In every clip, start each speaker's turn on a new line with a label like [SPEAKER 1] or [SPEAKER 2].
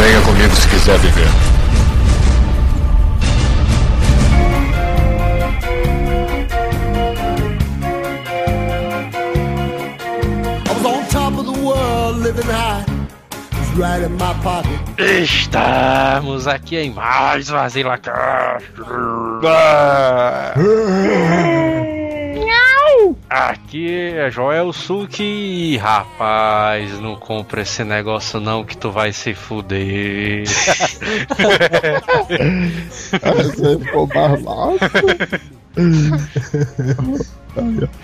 [SPEAKER 1] Venha comigo se quiser viver.
[SPEAKER 2] I was on top of the world, living high. Was right in my pocket.
[SPEAKER 3] Estamos aqui em mais um Asila Cast. Aqui é Joel Suki e rapaz, não compra esse negócio não que tu vai se fuder.
[SPEAKER 4] Você ficou mais massa.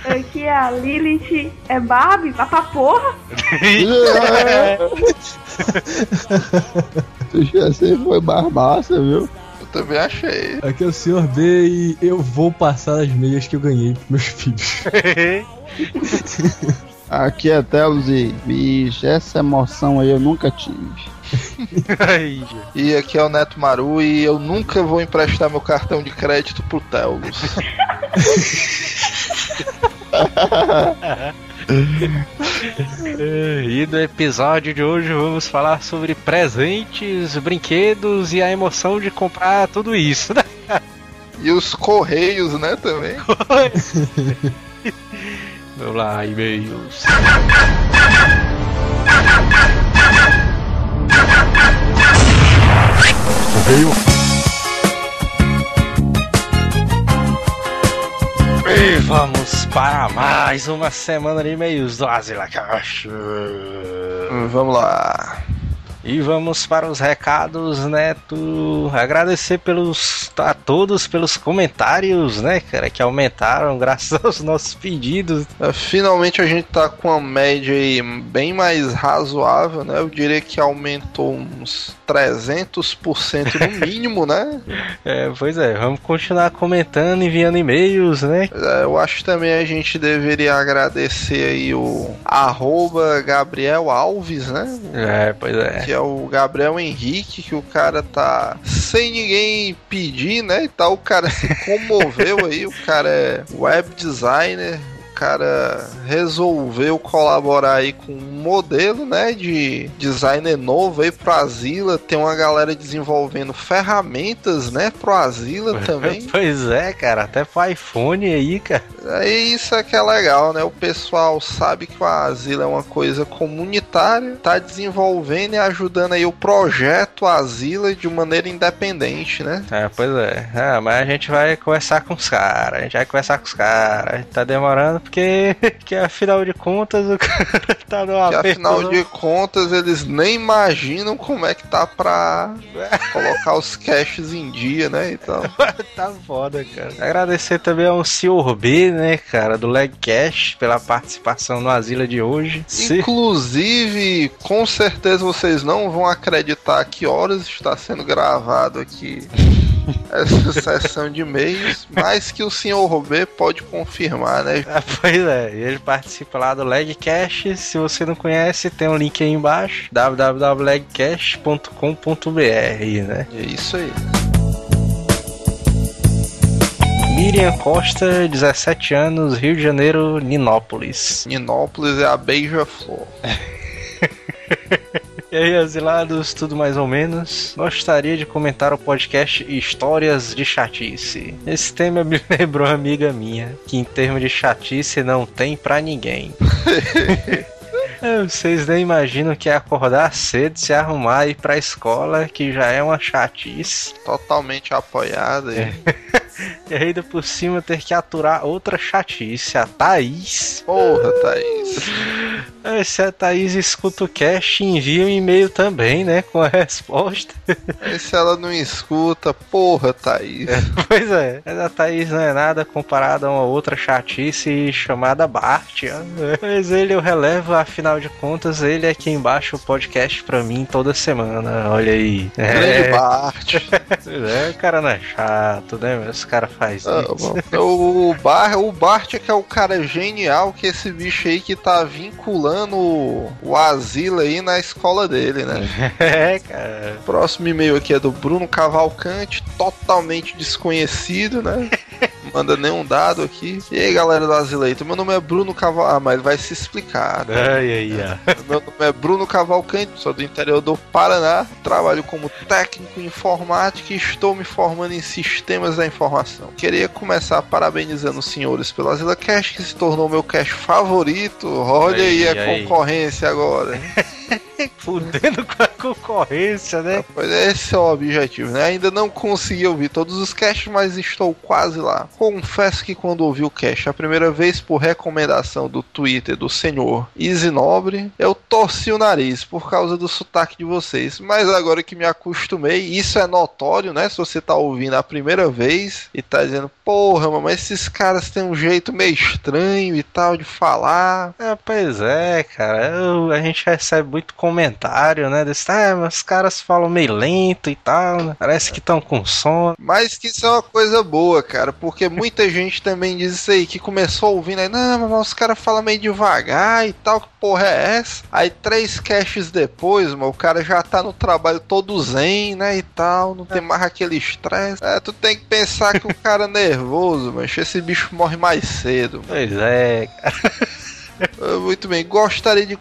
[SPEAKER 5] Aqui é a Lilith, é Barbie, vai pra porra.
[SPEAKER 4] Você foi mais massa, viu?
[SPEAKER 6] Eu também achei.
[SPEAKER 7] Aqui é o Sr. B e eu vou passar as meias que eu ganhei pros meus filhos.
[SPEAKER 4] Aqui é Telos e, bicho, essa emoção aí eu nunca tive.
[SPEAKER 6] E aqui é o Neto Maru e eu nunca vou emprestar meu cartão de crédito pro Telgos.
[SPEAKER 3] E no episódio de hoje vamos falar sobre presentes, brinquedos e a emoção de comprar tudo isso, né?
[SPEAKER 6] e os Correios, né, também.
[SPEAKER 3] Vamos lá, e-mails.
[SPEAKER 1] Correio.
[SPEAKER 3] E vamos para mais uma semana de e-mails do Asila Cast.
[SPEAKER 6] Vamos lá.
[SPEAKER 3] E vamos para os recados, Neto. Agradecer pelos a todos pelos comentários, né, cara, que aumentaram graças aos nossos pedidos.
[SPEAKER 6] Uh, Finalmente a gente tá com uma média aí bem mais razoável, né? Eu diria que aumentou uns 300% no mínimo, né?
[SPEAKER 3] É, pois é, vamos continuar comentando, enviando e-mails, né?
[SPEAKER 6] É, Eu acho também a gente deveria agradecer aí o arroba Gabriel Alves, né?
[SPEAKER 3] É, pois é.
[SPEAKER 6] Que é o Gabriel Henrique, que o cara tá sem ninguém pedir, né? E tal, o cara se comoveu aí, o cara é web designer. O cara resolveu colaborar aí com um modelo, né, de designer novo aí pro Azila. Tem uma galera desenvolvendo ferramentas, né, pro Azila também.
[SPEAKER 3] Pois é, cara, até pro iPhone aí, cara.
[SPEAKER 6] Aí isso é que é legal, né? O pessoal sabe que o Asila é uma coisa comunitária, tá desenvolvendo e ajudando aí o projeto Asila de maneira independente, né?
[SPEAKER 3] É, pois é. Ah, mas a gente vai conversar com os caras. A gente vai conversar com os caras. Tá demorando porque, que afinal de contas, o cara tá no
[SPEAKER 6] Que afinal de contas eles nem imaginam como é que tá pra colocar os caches em dia, né? Então,
[SPEAKER 3] tá foda, cara. Agradecer também ao Sr. B, né, cara, do Leg Cash, pela participação no Asila de hoje.
[SPEAKER 6] Inclusive, com certeza vocês não vão acreditar que horas está sendo gravado aqui essa sessão de e-mails, mas que o senhor B pode confirmar, né?
[SPEAKER 3] Ah, pois é, ele participa lá do Legcash. Se você não conhece, tem um link aí embaixo: www.legcash.com.br, né?
[SPEAKER 6] É isso aí.
[SPEAKER 3] Miriam Costa, 17 anos, Rio de Janeiro, Ninópolis.
[SPEAKER 6] Ninópolis é a beija-flor.
[SPEAKER 3] E aí, asilados, tudo mais ou menos? Gostaria de comentar o podcast Histórias de Chatice. Esse tema me lembrou uma amiga minha, que em termos de chatice não tem pra ninguém. É, Vocês nem imaginam que é acordar cedo, se arrumar e ir pra escola, que já é uma chatice.
[SPEAKER 6] Totalmente apoiada. aí.
[SPEAKER 3] E ainda por cima ter que aturar outra chatice, a Thaís.
[SPEAKER 6] Porra, Thaís.
[SPEAKER 3] É, Se a Thaís escuta o cast, envia um e-mail também, né? Com a resposta.
[SPEAKER 6] E se ela não escuta, porra, Thaís.
[SPEAKER 3] Pois é, mas a Thaís não é nada comparada a uma outra chatice chamada Bart. ó. Mas ele eu relevo, afinal de contas, ele é quem baixa o podcast pra mim toda semana. Olha aí.
[SPEAKER 6] Grande
[SPEAKER 3] É,
[SPEAKER 6] Bart.
[SPEAKER 3] é, o cara não é chato, né? Mas cara faz
[SPEAKER 6] Ah,
[SPEAKER 3] isso.
[SPEAKER 6] o, Bar, o Bart é que é o cara genial que esse bicho aí que tá vinculando o, o Asila aí na escola dele, né?
[SPEAKER 3] É, cara.
[SPEAKER 6] Próximo e-mail aqui é do Bruno Cavalcante, totalmente desconhecido, né? Manda nenhum dado aqui. E aí, galera do Azileito, meu nome é Bruno Caval... Ah, mas vai se explicar. né?
[SPEAKER 3] Ai, ai, ai.
[SPEAKER 6] Meu nome é Bruno Cavalcante, sou do interior do Paraná, trabalho como técnico em informática e estou me formando em sistemas da informação. Queria começar parabenizando os senhores pelo Azila Cash, que se tornou meu cash favorito. Olha aí,
[SPEAKER 3] Aí,
[SPEAKER 6] a concorrência agora.
[SPEAKER 3] Fudendo com a concorrência, né?
[SPEAKER 6] Pois é, esse é o objetivo, né? Ainda não consegui ouvir todos os caches, mas estou quase lá. Confesso que quando ouvi o cache a primeira vez por recomendação do Twitter do senhor Easy Nobre, eu torci o nariz por causa do sotaque de vocês. Mas agora que me acostumei, isso é notório, né? Se você tá ouvindo a primeira vez e tá dizendo, porra, mano, mas esses caras têm um jeito meio estranho e tal de falar.
[SPEAKER 3] É, pois é, cara. Eu- a gente recebe muito comentário, né? Desse, ah, mas os caras falam meio lento e tal, né? Parece que estão com sono.
[SPEAKER 6] Mas que isso é uma coisa boa, cara, porque muita gente também diz isso aí, que começou ouvindo aí, não, mas os caras falam meio devagar e tal, que porra é essa? Aí três caches depois, mano, o cara já tá no trabalho todo zen, né, e tal, não tem mais aquele estresse. É, tu tem que pensar que o cara é nervoso, mas esse bicho morre mais cedo. mano.
[SPEAKER 3] Pois é,
[SPEAKER 6] Ah, Muito bem, gostaria de,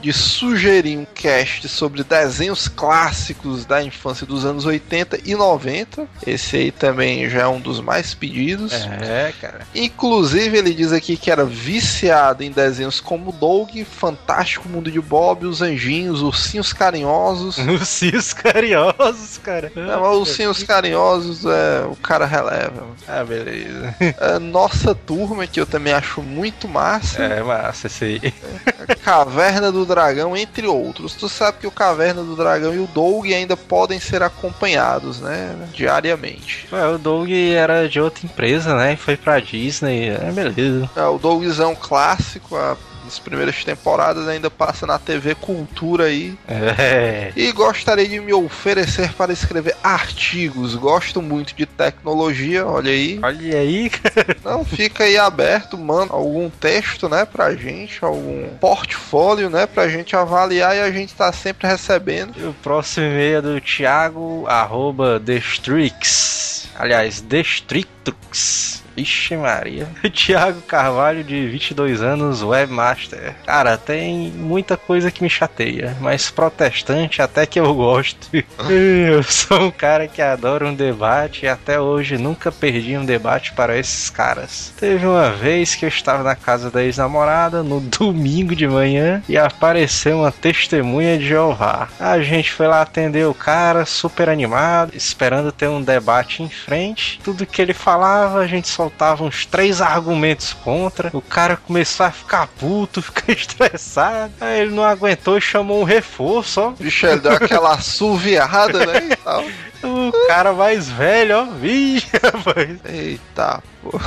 [SPEAKER 6] de sugerir um cast sobre desenhos clássicos da infância dos anos 80 e 90. Esse aí também já é um dos mais pedidos.
[SPEAKER 3] É, cara.
[SPEAKER 6] Inclusive, ele diz aqui que era viciado em desenhos como Doug, Fantástico Mundo de Bob, Os Anjinhos, Ursinhos Carinhosos.
[SPEAKER 3] Ursinhos carinhosos, cara.
[SPEAKER 6] Não, mas Ursinhos Carinhosos é, o cara releva.
[SPEAKER 3] Ah, beleza.
[SPEAKER 6] A nossa turma, que eu também acho muito massa.
[SPEAKER 3] É massa esse aí.
[SPEAKER 6] Caverna do Dragão, entre outros. Tu sabe que o Caverna do Dragão e o Doug ainda podem ser acompanhados, né? Diariamente.
[SPEAKER 3] Ué, o Doug era de outra empresa, né? Foi pra Disney. É, beleza.
[SPEAKER 6] É, o Dougzão clássico, a- as primeiras temporadas ainda passa na TV Cultura aí.
[SPEAKER 3] É.
[SPEAKER 6] E gostaria de me oferecer para escrever artigos. Gosto muito de tecnologia, olha aí.
[SPEAKER 3] Olha aí, cara.
[SPEAKER 6] Não, fica aí aberto, manda algum texto, né, pra gente, algum portfólio, né, pra gente avaliar e a gente tá sempre recebendo.
[SPEAKER 3] E o próximo e-mail é do Thiago, arroba Destrix. Aliás, Destrictrux. Ixi Maria. Thiago Carvalho, de 22 anos, webmaster. Cara, tem muita coisa que me chateia, mas protestante até que eu gosto. eu sou um cara que adora um debate e até hoje nunca perdi um debate para esses caras. Teve uma vez que eu estava na casa da ex-namorada no domingo de manhã e apareceu uma testemunha de Jeová. A gente foi lá atender o cara, super animado, esperando ter um debate em frente. Tudo que ele falava, a gente soltava uns três argumentos contra. O cara começou a ficar puto, ficar estressado. Aí ele não aguentou e chamou um reforço, ó.
[SPEAKER 6] Bicho, ele deu aquela assoviada, né, e tal.
[SPEAKER 3] O cara mais velho, ó. Vixe, rapaz.
[SPEAKER 6] Eita, pô.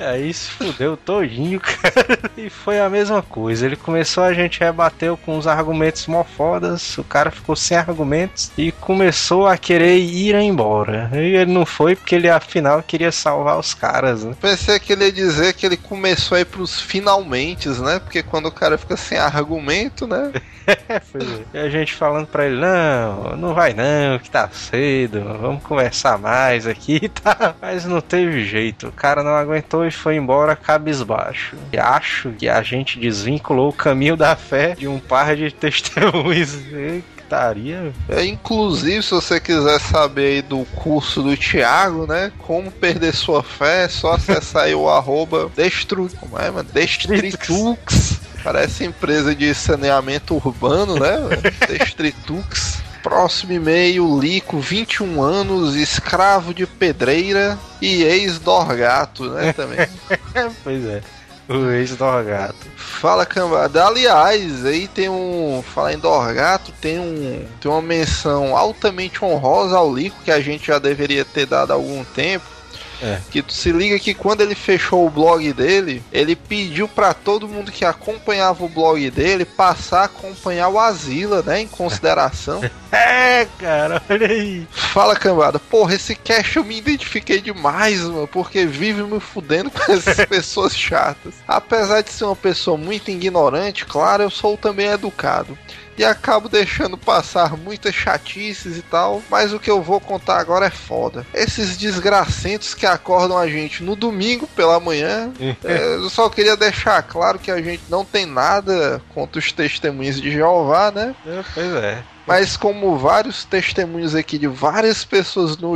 [SPEAKER 3] Aí se fudeu todinho, cara. E foi a mesma coisa. Ele começou, a gente rebateu com uns argumentos mó fodas. O cara ficou sem argumentos e começou a querer ir embora. E ele não foi porque ele afinal queria salvar os caras, né?
[SPEAKER 6] Pensei que ele ia dizer que ele começou aí pros finalmente, né? Porque quando o cara fica sem argumento, né?
[SPEAKER 3] E a gente falando pra ele: Não, não vai não, que tá cedo. Vamos conversar mais aqui e tá. Mas não teve jeito. O cara não aguentou e foi embora cabisbaixo. E acho que a gente desvinculou o caminho da fé de um par de testemunhas. Estaria.
[SPEAKER 6] É, inclusive, se você quiser saber aí do curso do Thiago, né? Como perder sua fé, é só acessar aí o arroba destru... Como é, mano? Destritux. Parece empresa de saneamento urbano, né? Destritux. Próximo e-mail, Lico, 21 anos, escravo de pedreira e ex-dorgato, né? Também.
[SPEAKER 3] pois é. O ex-dorgato.
[SPEAKER 6] Fala cambada. Aliás, aí tem um. Falar em Dorgato, tem um. Tem uma menção altamente honrosa ao Lico que a gente já deveria ter dado há algum tempo.
[SPEAKER 3] É.
[SPEAKER 6] Que tu se liga que quando ele fechou o blog dele, ele pediu pra todo mundo que acompanhava o blog dele passar a acompanhar o Asila, né? Em consideração.
[SPEAKER 3] É, cara, olha aí.
[SPEAKER 6] Fala cambada, porra, esse cast eu me identifiquei demais, mano, porque vive me fudendo com essas pessoas chatas. Apesar de ser uma pessoa muito ignorante, claro, eu sou também educado. E acabo deixando passar muitas chatices e tal. Mas o que eu vou contar agora é foda. Esses desgracentos que acordam a gente no domingo pela manhã. é, eu só queria deixar claro que a gente não tem nada contra os testemunhos de Jeová, né?
[SPEAKER 3] É, Pois é.
[SPEAKER 6] Mas como vários testemunhos aqui de várias pessoas no,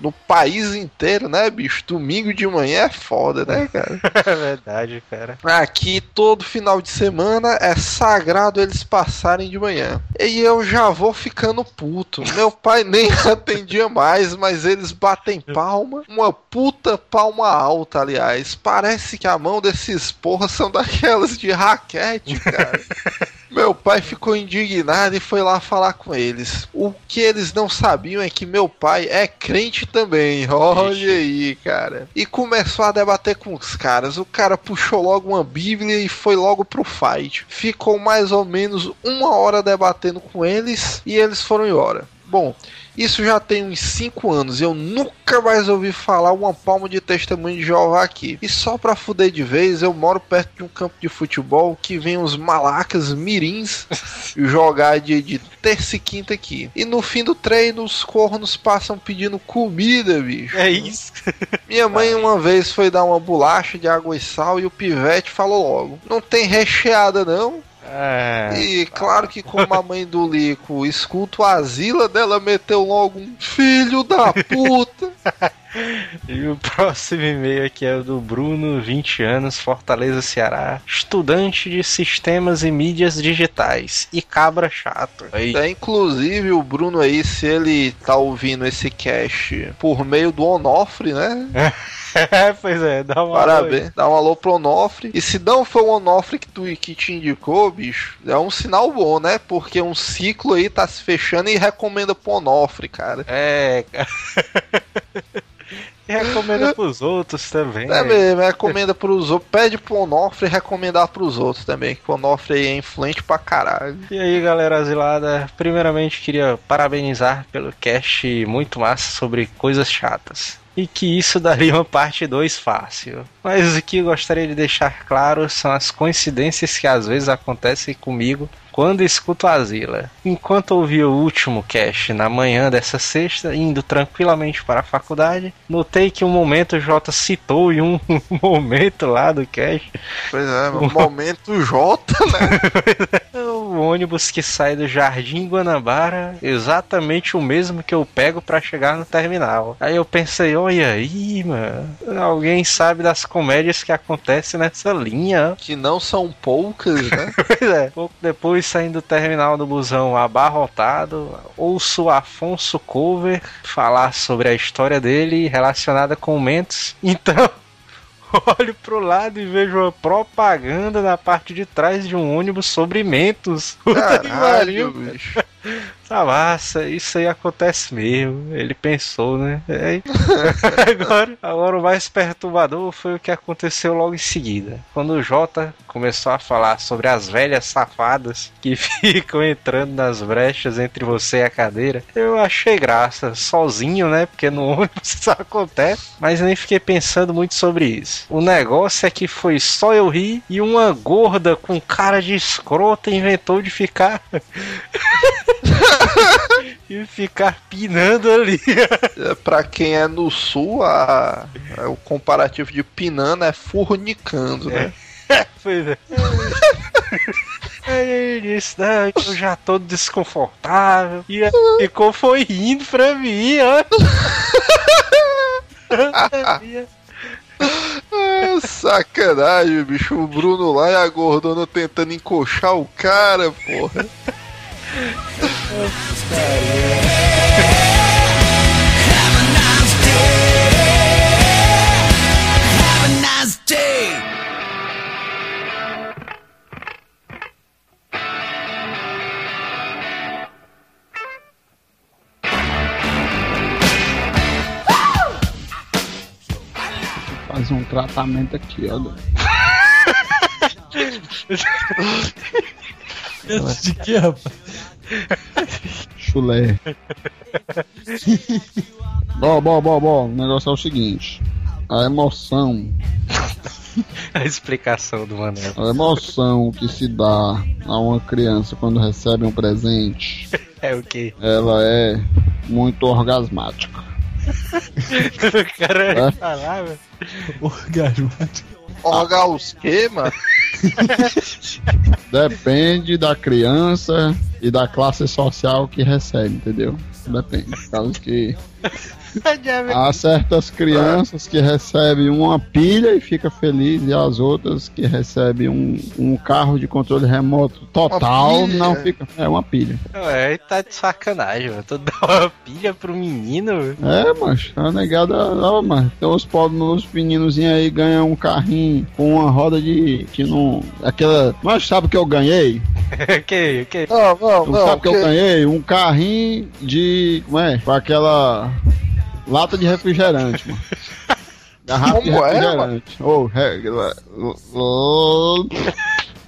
[SPEAKER 6] no país inteiro, né, bicho? Domingo de manhã é foda, né, cara?
[SPEAKER 3] É verdade, cara.
[SPEAKER 6] Aqui todo final de semana é sagrado eles passarem de manhã. E eu já vou ficando puto. Meu pai nem atendia mais, mas eles batem palma. Uma puta palma alta, aliás. Parece que a mão desses porra são daquelas de raquete, cara. Meu pai ficou indignado e foi lá falar com eles. O que eles não sabiam é que meu pai é crente também. Olha
[SPEAKER 3] Ixi.
[SPEAKER 6] aí, cara. E começou a debater com os caras. O cara puxou logo uma Bíblia e foi logo pro fight. Ficou mais ou menos uma hora debatendo com eles e eles foram embora. Bom, isso já tem uns 5 anos e eu nunca mais ouvi falar uma palma de testemunho de Jeová aqui. E só pra fuder de vez, eu moro perto de um campo de futebol que vem uns malacas mirins jogar de, de terça e quinta aqui. E no fim do treino, os cornos passam pedindo comida, bicho.
[SPEAKER 3] É isso.
[SPEAKER 6] Minha mãe uma vez foi dar uma bolacha de água e sal e o pivete falou logo: Não tem recheada não?
[SPEAKER 3] É.
[SPEAKER 6] E claro que como a mãe do Lico escuta o asila dela, meteu logo um filho da puta.
[SPEAKER 3] E o próximo e-mail aqui é o do Bruno, 20 anos, Fortaleza, Ceará. Estudante de sistemas e mídias digitais. E cabra chato. Aí.
[SPEAKER 6] É, inclusive o Bruno aí, se ele tá ouvindo esse cast por meio do Onofre, né?
[SPEAKER 3] pois é, dá uma
[SPEAKER 6] Parabéns. Dá um alô pro Onofre. E se não foi o Onofre que, tu, que te indicou, bicho, é um sinal bom, né? Porque um ciclo aí tá se fechando e recomenda pro Onofre, cara.
[SPEAKER 3] É, cara. E recomenda pros outros também.
[SPEAKER 6] É mesmo, recomenda pros outros. Pede pro Onofre recomendar pros outros também. Que o Onofre aí é influente pra caralho.
[SPEAKER 3] E aí, galera asilada, primeiramente queria parabenizar pelo cast muito massa sobre coisas chatas. E que isso daria uma parte 2 fácil. Mas o que eu gostaria de deixar claro são as coincidências que às vezes acontecem comigo quando escuto a Asila. Enquanto ouvi o último cast na manhã dessa sexta, indo tranquilamente para a faculdade, notei que um momento o Jota citou em um momento lá do cast
[SPEAKER 6] Pois é, meu, momento J, né?
[SPEAKER 3] o ônibus que sai do Jardim Guanabara, exatamente o mesmo que eu pego pra chegar no terminal. Aí eu pensei, olha aí, mano, alguém sabe das comédias que acontecem nessa linha.
[SPEAKER 6] Que não são poucas, né?
[SPEAKER 3] Pois é. Pouco depois, saindo do terminal do busão abarrotado, ouço Afonso Cover falar sobre a história dele relacionada com Mentos. Então, olho pro lado e vejo uma propaganda na parte de trás de um ônibus sobre Mentos. Puta que
[SPEAKER 6] Caralho,
[SPEAKER 3] pariu.
[SPEAKER 6] bicho.
[SPEAKER 3] Tá massa, isso aí acontece mesmo. Ele pensou, né? É. agora, agora o mais perturbador foi o que aconteceu logo em seguida. Quando o Jota começou a falar sobre as velhas safadas que ficam entrando nas brechas entre você e a cadeira, eu achei graça, sozinho, né? Porque no ônibus isso acontece, mas nem fiquei pensando muito sobre isso. O negócio é que foi só eu rir e uma gorda com cara de escrota inventou de ficar e ficar pinando ali.
[SPEAKER 6] É, Pra quem é no sul, a, é, o comparativo de pinando é fornicando, né?
[SPEAKER 3] Pois é. Aí ele disse, não, eu já tô desconfortável. E ficou foi rindo pra mim, ó.
[SPEAKER 6] É, sacanagem, bicho. O Bruno lá e a gordona tentando encoxar o cara, porra.
[SPEAKER 4] Fazer um tratamento aqui, ó.
[SPEAKER 7] De que, rapaz?
[SPEAKER 4] Chulé. bom, bom, bom, bom. O negócio é o seguinte. a emoção,
[SPEAKER 3] A explicação do Manel.
[SPEAKER 4] a emoção que se dá a uma criança quando recebe um presente,
[SPEAKER 3] É o quê?
[SPEAKER 4] ela é muito orgasmática.
[SPEAKER 3] o cara
[SPEAKER 4] É?
[SPEAKER 3] falava.
[SPEAKER 7] Orgasmático.
[SPEAKER 6] Orgar os quê, mano?
[SPEAKER 4] Depende da criança e da classe social que recebe, entendeu? Depende. Causa que há certas crianças que recebem uma pilha e fica feliz, e as outras que recebem um, um carro de controle remoto total não fica. É uma pilha.
[SPEAKER 3] Ué, tá de sacanagem, mano. Tu dá uma pilha pro menino.
[SPEAKER 4] É, mas a negada, ó, mas tem uns pobres, uns meninozinhos aí ganham um carrinho com uma roda de. que não. aquela. Mas sabe o que eu ganhei?
[SPEAKER 3] ok, ok.
[SPEAKER 6] Não, não,
[SPEAKER 4] Tu
[SPEAKER 6] não.
[SPEAKER 4] sabe o que eu ganhei? Um carrinho de. Como é? Com aquela. Lata de refrigerante, mano. Garrafa de
[SPEAKER 6] é,
[SPEAKER 4] refrigerante. Re-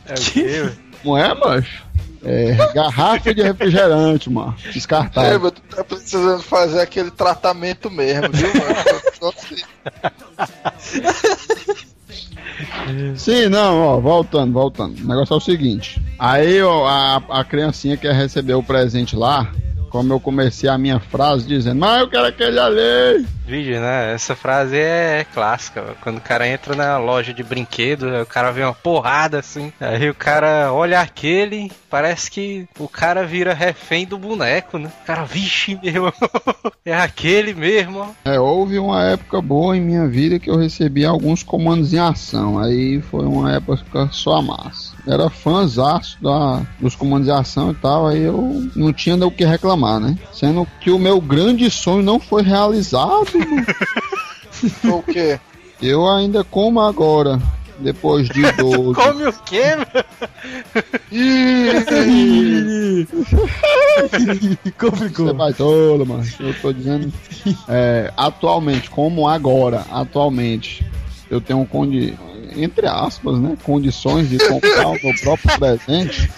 [SPEAKER 3] É o quê, velho?
[SPEAKER 4] Não é, macho? É, garrafa de refrigerante, mano.
[SPEAKER 6] É,
[SPEAKER 4] Descartável.
[SPEAKER 6] mas tu tá precisando fazer aquele tratamento mesmo, viu, mano?
[SPEAKER 4] Sim, não, ó, voltando, voltando. O negócio é o seguinte. Aí, ó, a, a criancinha quer receber o presente lá. Como eu comecei a minha frase dizendo, mas eu quero aquele ali.
[SPEAKER 3] Vídeo, né? Essa frase é clássica. Quando o cara entra na loja de brinquedo, o cara vê uma porrada assim. Aí o cara olha aquele, parece que o cara vira refém do boneco, né? O cara, vixe, meu é aquele mesmo.
[SPEAKER 4] É, houve uma época boa em minha vida que eu recebi alguns comandos em ação. Aí foi uma época só massa. Era fãzaço da, dos comandos em ação e tal, aí eu não tinha do que reclamar, né? Sendo que o meu grande sonho não foi realizado.
[SPEAKER 6] O quê?
[SPEAKER 4] Eu ainda como agora, depois de 12.
[SPEAKER 3] Come o quê?
[SPEAKER 7] Complicou.
[SPEAKER 4] Você vai tolo, mano. Eu tô dizendo. é, atualmente, como agora, atualmente, eu tenho condi entre aspas, né? Condições de comprar o meu próprio presente.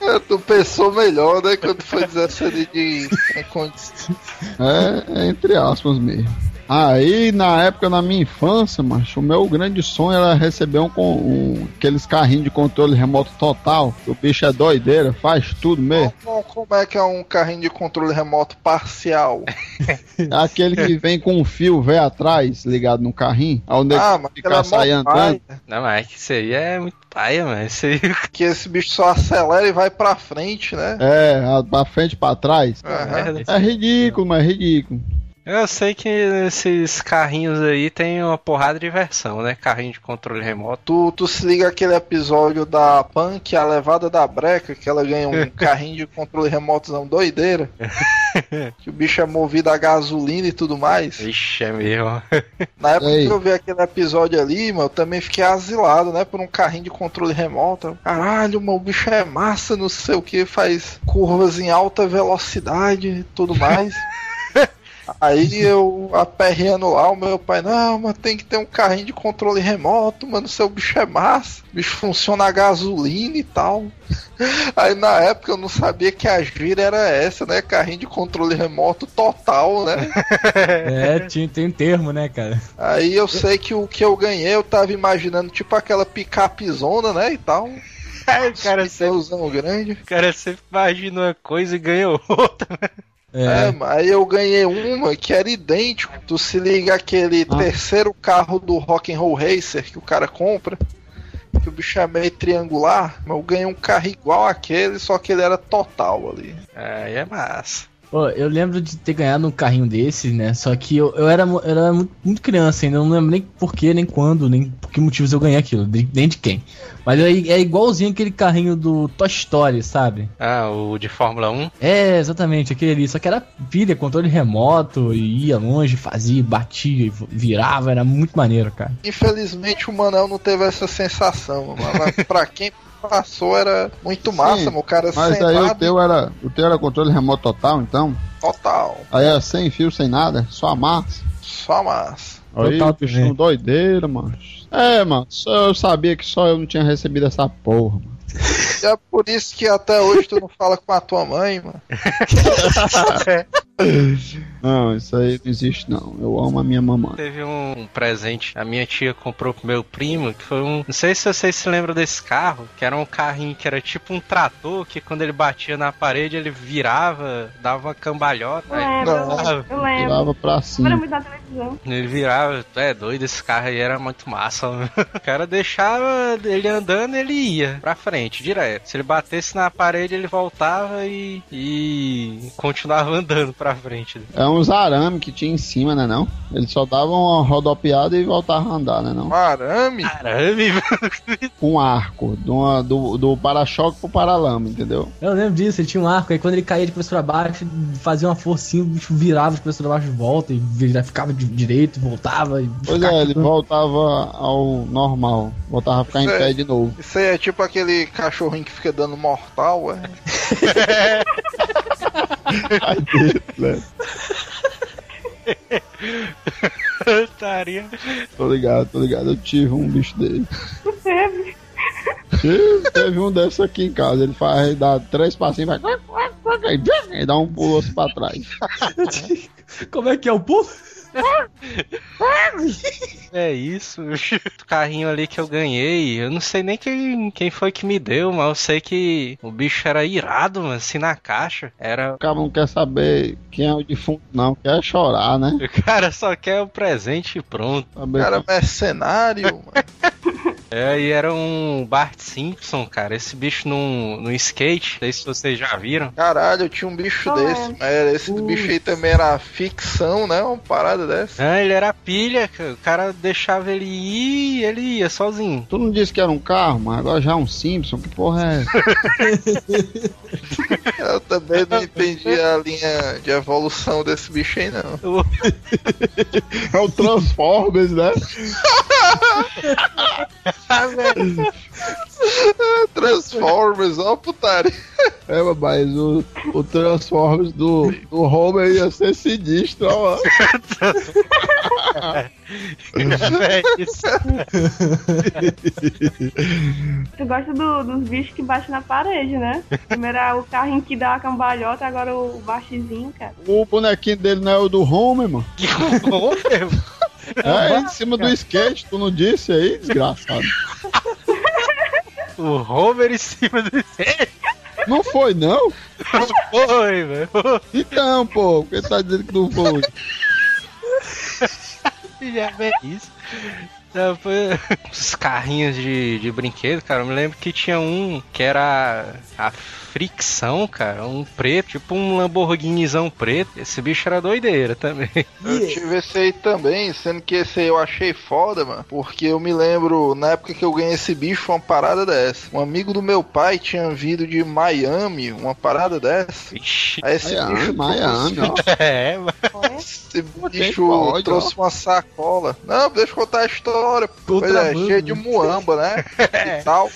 [SPEAKER 6] É, Tu pensou melhor, né? Quando foi dizer essa de. de.
[SPEAKER 4] É, é entre aspas mesmo. Aí, na época, na minha infância, macho, o meu grande sonho era receber um, com- um aqueles carrinhos de controle remoto total. O bicho é doideira, faz tudo mesmo.
[SPEAKER 6] Como, como é que é um carrinho de controle remoto parcial?
[SPEAKER 4] É aquele que vem com um fio velho atrás, ligado no carrinho. Onde
[SPEAKER 6] Ah,
[SPEAKER 4] ele
[SPEAKER 6] mas
[SPEAKER 4] fica
[SPEAKER 6] aquela
[SPEAKER 4] sair andando.
[SPEAKER 3] Não, mas é que isso aí é muito paia, mano. Isso aí.
[SPEAKER 6] Que esse bicho só acelera e vai pra frente, né?
[SPEAKER 4] É, a- pra frente e pra trás.
[SPEAKER 6] Aham.
[SPEAKER 4] É ridículo, mas é ridículo.
[SPEAKER 3] Eu sei que esses carrinhos aí tem uma porrada de versão, né? Carrinho de controle remoto.
[SPEAKER 6] Tu, tu se liga aquele episódio da Punk, a levada da breca, que ela ganha um carrinho de controle remotozão doideira. que o bicho é movido a gasolina e tudo mais.
[SPEAKER 3] Ixi, é mesmo.
[SPEAKER 6] Na época
[SPEAKER 4] Ei.
[SPEAKER 6] que eu vi aquele episódio ali, mano, eu também fiquei asilado, né? Por um carrinho de controle remoto. Caralho, mano, o bicho é massa, não sei o que, faz curvas em alta velocidade e tudo mais. Aí eu aperreando lá, o meu pai, não, mas tem que ter um carrinho de controle remoto, mano, seu bicho é massa, o bicho funciona a gasolina e tal. Aí na época eu não sabia que a gíria era essa, né? Carrinho de controle remoto total, né?
[SPEAKER 7] É, tinha, tem um termo, né, cara?
[SPEAKER 6] Aí eu sei que o que eu ganhei, eu tava imaginando tipo aquela picapezona, né, e tal.
[SPEAKER 3] o cara sempre,
[SPEAKER 6] grande.
[SPEAKER 3] o cara sempre imagina uma coisa e ganha outra.
[SPEAKER 6] É,
[SPEAKER 7] É,
[SPEAKER 6] mas aí eu ganhei uma que era idêntico. Tu se liga aquele
[SPEAKER 4] Ah.
[SPEAKER 6] terceiro carro do Rock and Roll Racer que o cara compra. Que o bicho é meio triangular, mas eu ganhei um carro igual aquele, só que ele era total ali.
[SPEAKER 3] Aí é massa.
[SPEAKER 7] Pô, eu lembro de ter ganhado um carrinho desse, né? Só que eu, eu era, eu era muito, muito criança ainda, eu não lembro nem por que, nem quando, nem por que motivos eu ganhei aquilo, nem de quem. Mas é, é igualzinho aquele carrinho do Toy Story, sabe?
[SPEAKER 3] Ah, o de Fórmula 1.
[SPEAKER 7] É, exatamente, aquele ali. Só que era pilha, controle remoto, e ia longe, fazia, batia, e virava, era muito maneiro, cara.
[SPEAKER 6] Infelizmente o Manel não teve essa sensação, mas pra quem passou era muito massa,
[SPEAKER 4] Sim.
[SPEAKER 6] O cara
[SPEAKER 4] Mas aí o
[SPEAKER 6] sentado
[SPEAKER 4] teu era. O teu era controle remoto total, então?
[SPEAKER 6] total,
[SPEAKER 4] Aí era sem fio, sem nada, só a massa.
[SPEAKER 6] só massa.
[SPEAKER 4] Aí
[SPEAKER 7] Total
[SPEAKER 4] o bichinho
[SPEAKER 7] também.
[SPEAKER 4] doideira, mano. É, mano, só eu sabia que só eu não tinha recebido essa porra, mano.
[SPEAKER 6] É por isso que até hoje tu não fala com a tua mãe, mano.
[SPEAKER 4] Não, isso aí não existe não. Eu amo a minha mamãe.
[SPEAKER 3] Teve um presente, a minha tia comprou pro meu primo, que foi um. Não sei se vocês se lembram desse carro, que era um carrinho que era tipo um trator, que quando ele batia na parede ele virava, dava uma cambalhota.
[SPEAKER 5] Eu
[SPEAKER 3] aí
[SPEAKER 5] lembro,
[SPEAKER 3] virava,
[SPEAKER 5] eu lembro.
[SPEAKER 4] Tirava pra
[SPEAKER 5] Era
[SPEAKER 4] cima.
[SPEAKER 5] muito na televisão.
[SPEAKER 3] Ele virava, tu é doido, esse carro aí era muito massa. O cara deixava ele andando, ele ia pra frente, direto. Se ele batesse na parede, ele voltava e, e continuava andando pra frente.
[SPEAKER 4] É uns arame que tinha em cima, né não? Eles só davam uma rodopiada e voltavam a andar, né não?
[SPEAKER 6] Arame?
[SPEAKER 3] Caramba,
[SPEAKER 4] Um arco, uma- do, do para-choque pro paralama, entendeu?
[SPEAKER 7] Eu lembro disso, ele tinha um arco, aí quando ele caía de cabeça pra baixo, fazia uma forcinha, o bicho virava de cabeça pra baixo de volta, e vira- ficava de direito, voltava. E
[SPEAKER 4] Pois é, ele voltava ao normal, voltava a ficar em
[SPEAKER 6] Sei.
[SPEAKER 4] pé de novo.
[SPEAKER 6] Isso aí é tipo aquele cachorrinho que fica dando mortal, é?
[SPEAKER 4] Né?
[SPEAKER 3] Estaria.
[SPEAKER 4] Tô ligado, tô ligado. Eu tive um bicho dele.
[SPEAKER 5] Teve.
[SPEAKER 4] Teve, teve um desses aqui em casa. Ele faz, dá três passinhos, vai. Aí dá um pulo assim pra trás.
[SPEAKER 7] Como é que é o pulo?
[SPEAKER 3] É isso. O carrinho ali que eu ganhei, eu não sei nem quem, quem foi que me deu, mas eu sei que o bicho era irado, mano, assim na caixa. Era.
[SPEAKER 4] O cara não quer saber quem é o defunto, não. Quer chorar, né?
[SPEAKER 3] O cara só quer o presente e pronto.
[SPEAKER 4] Saber
[SPEAKER 6] Cara mercenário. mano.
[SPEAKER 3] É, e era um Bart Simpson, cara. Esse bicho no, no skate, não sei se vocês já viram.
[SPEAKER 6] Caralho, eu tinha um bicho
[SPEAKER 5] Não
[SPEAKER 6] desse.
[SPEAKER 5] é.
[SPEAKER 6] Mas esse bicho aí também era ficção, né? Uma parada dessa.
[SPEAKER 3] Ah, ele era pilha, cara. o cara deixava ele ir e ele ia sozinho.
[SPEAKER 4] Tu não disse que era um carro, mas agora já é um Simpson. Que porra é essa?
[SPEAKER 6] Eu também não entendi a linha de evolução desse bicho aí, não.
[SPEAKER 4] É o Transformers, né?
[SPEAKER 6] Transformers, ó, putaria.
[SPEAKER 4] É, mas o, o Transformers do, do Homer ia ser sinistro, ó.
[SPEAKER 3] é.
[SPEAKER 5] Tu gosta do- dos bichos que batem na parede, né? Primeiro era o carrinho que dá a cambalhota, agora o baixezinho, cara.
[SPEAKER 4] O bonequinho dele não é o do Homer, mano.
[SPEAKER 3] Que bom, meu.
[SPEAKER 4] É, em cima do skate, tu não disse aí, desgraçado.
[SPEAKER 3] O Homer em cima do skate.
[SPEAKER 4] Não foi, não?
[SPEAKER 3] Foi, velho.
[SPEAKER 4] Então, pô, quem tá dizendo que não foi?
[SPEAKER 3] Já vê isso. Não, foi- Os carrinhos de, de brinquedo, cara, eu me lembro que tinha um que era a fricção, cara, um preto, tipo um Lamborghinizão preto. Esse bicho era doideira também.
[SPEAKER 6] Eu tive esse aí também, sendo que esse aí eu achei foda, mano. Porque eu me lembro, na época que eu ganhei esse bicho, foi uma parada dessa. Um amigo do meu pai tinha vindo de Miami, uma parada dessa.
[SPEAKER 3] Ixi.
[SPEAKER 6] Aí esse
[SPEAKER 4] Miami,
[SPEAKER 6] bicho
[SPEAKER 4] Miami, ó.
[SPEAKER 3] É, mano.
[SPEAKER 5] Olha,
[SPEAKER 6] Esse bicho
[SPEAKER 4] pode,
[SPEAKER 6] trouxe uma sacola. Não, deixa eu contar a história. Pois é, cheio de muamba, né? e tal.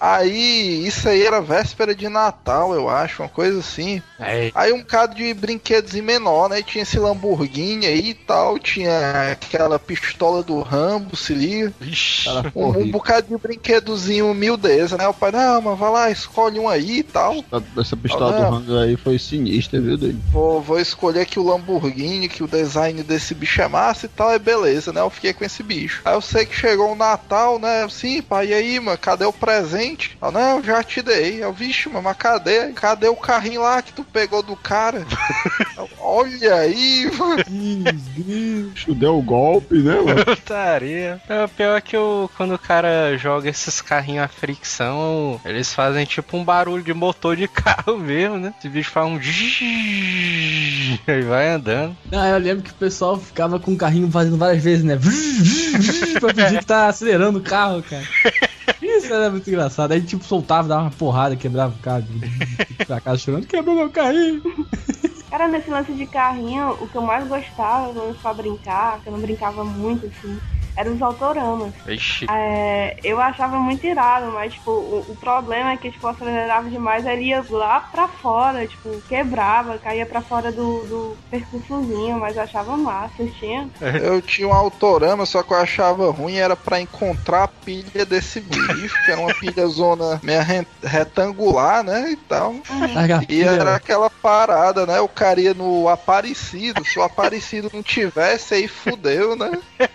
[SPEAKER 6] Aí, isso aí era véspera de Natal, eu acho, uma coisa assim.
[SPEAKER 3] É.
[SPEAKER 6] Aí um bocado de brinquedos em menor, né? Tinha esse Lamborghini aí e tal, tinha aquela pistola do Rambo, se liga.
[SPEAKER 3] Ixi.
[SPEAKER 6] Um, um bocado de brinquedozinho humildeza, né? O pai, não, mas vai lá, escolhe um aí e tal.
[SPEAKER 4] Essa pistola do
[SPEAKER 6] Ah.
[SPEAKER 4] Rango aí foi sinistra, viu, dele?
[SPEAKER 6] Vou, vou escolher aqui o Lamborghini, que o design desse bicho é massa e tal, é beleza, né? Eu fiquei com esse bicho. Aí eu sei que chegou o Natal, né? Sim, pai, e aí, mano, cadê o presente? Eu, não, eu já te dei. Eu, vixe, mano, mas cadê? Cadê o carrinho lá que tu pegou do cara? Eu, Olha aí, mano.
[SPEAKER 4] Bicho, deu o golpe, né, mano?
[SPEAKER 3] Putaria. É, o pior é que o, quando o cara joga esses carrinhos a fricção, eles fazem tipo um barulho de motor de carro mesmo, né? Esse bicho faz um aí vai andando.
[SPEAKER 7] Ah, eu lembro que o pessoal ficava com o carrinho fazendo várias vezes, né? pra fingir que tá acelerando o carro, cara. Era muito engraçado. Aí, tipo, soltava, dava uma porrada, quebrava o carro. Pra casa chorando, quebrou meu carrinho.
[SPEAKER 5] Cara, nesse lance de carrinho, o que eu mais gostava, quando pra brincar, que eu não brincava muito assim, eram os autoramas.
[SPEAKER 3] Ixi.
[SPEAKER 5] É, eu achava muito irado, mas tipo, o, o problema é que tipo, acelerava demais, ele ia lá pra fora, tipo, quebrava, caía pra fora do, do percursozinho, mas eu achava massa, vocês tinham?
[SPEAKER 6] Eu tinha um autorama, só que eu achava ruim, era pra encontrar a pilha desse bicho, que era uma pilha zona meio re- retangular, né, e tal.
[SPEAKER 7] A
[SPEAKER 6] E era aquela parada, né, o cara ia no Aparecido, se o Aparecido não tivesse, aí fudeu, né?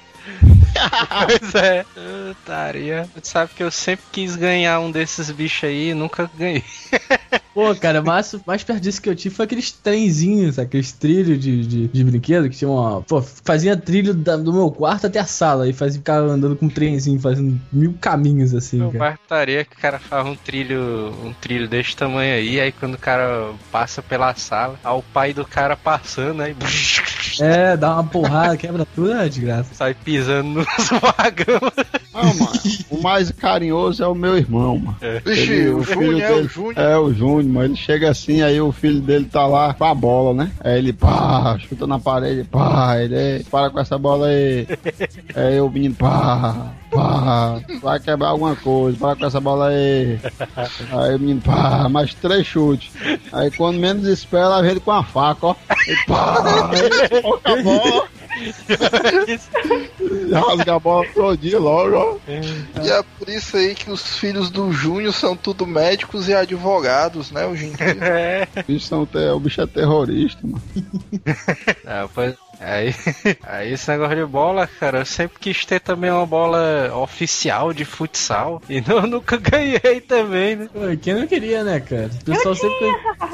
[SPEAKER 3] Pois é. Otaria. Tu sabe que eu sempre quis ganhar um desses bichos aí e nunca ganhei.
[SPEAKER 7] Pô, cara, mais, mais perto disso que eu tive foi aqueles trenzinhos, aqueles trilhos de, de, de brinquedo que tinha uma. Pô, fazia trilho da- do meu quarto até a sala e fazia ficar andando com um trenzinho, fazendo mil caminhos assim,
[SPEAKER 3] Eu
[SPEAKER 7] cara.
[SPEAKER 3] bartaria que o cara faz um trilho, um trilho desse tamanho aí, aí quando o cara passa pela sala, aí o pai do cara passando, aí
[SPEAKER 7] É, dá uma porrada, quebra tudo, é de graça.
[SPEAKER 3] sai pisando nos vagão.
[SPEAKER 4] Não, mano. O mais carinhoso é o meu irmão, mano.
[SPEAKER 6] Vixe,
[SPEAKER 4] Ele-
[SPEAKER 6] o
[SPEAKER 4] o
[SPEAKER 6] Júnior
[SPEAKER 4] filho
[SPEAKER 6] é o Júnior.
[SPEAKER 4] É, o Júnior, mas ele chega assim, aí o filho dele tá lá com a bola, né? Aí ele, pá, chuta na parede, pá, ele, "Ei, para com essa bola aí. Aí o menino, pá, pá, vai quebrar alguma coisa, para com essa bola aí. Aí o menino, pá, mais três chutes. Aí quando menos espera, ela vem ele com a faca, ó. E pá, aí toca a bola, rasga a bola todo dia logo, ó.
[SPEAKER 6] E é por isso aí que os filhos do Júnior são tudo médicos e advogados, né, hoje em dia.
[SPEAKER 3] É.
[SPEAKER 4] O bicho, são te- o bicho é terrorista, mano.
[SPEAKER 3] Ah, pois- Aí, aí esse negócio de bola, cara, eu sempre quis ter também uma bola oficial de futsal. E não, nunca ganhei também, né?
[SPEAKER 7] Pô, quem não queria, né, cara? O pessoal sempre.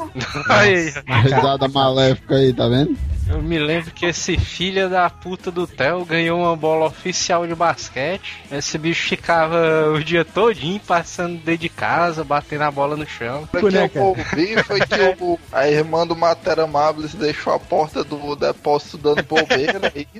[SPEAKER 3] Aí,
[SPEAKER 4] risada maléfica aí, tá vendo?
[SPEAKER 3] eu me lembro que esse filho da puta do Theo ganhou uma bola oficial de basquete. Esse bicho ficava o dia todinho passando dentro de casa, batendo a bola no chão.
[SPEAKER 6] O que eu ouvi foi que o- a irmã do Mater Amables deixou a porta do depósito dando bobeira aí.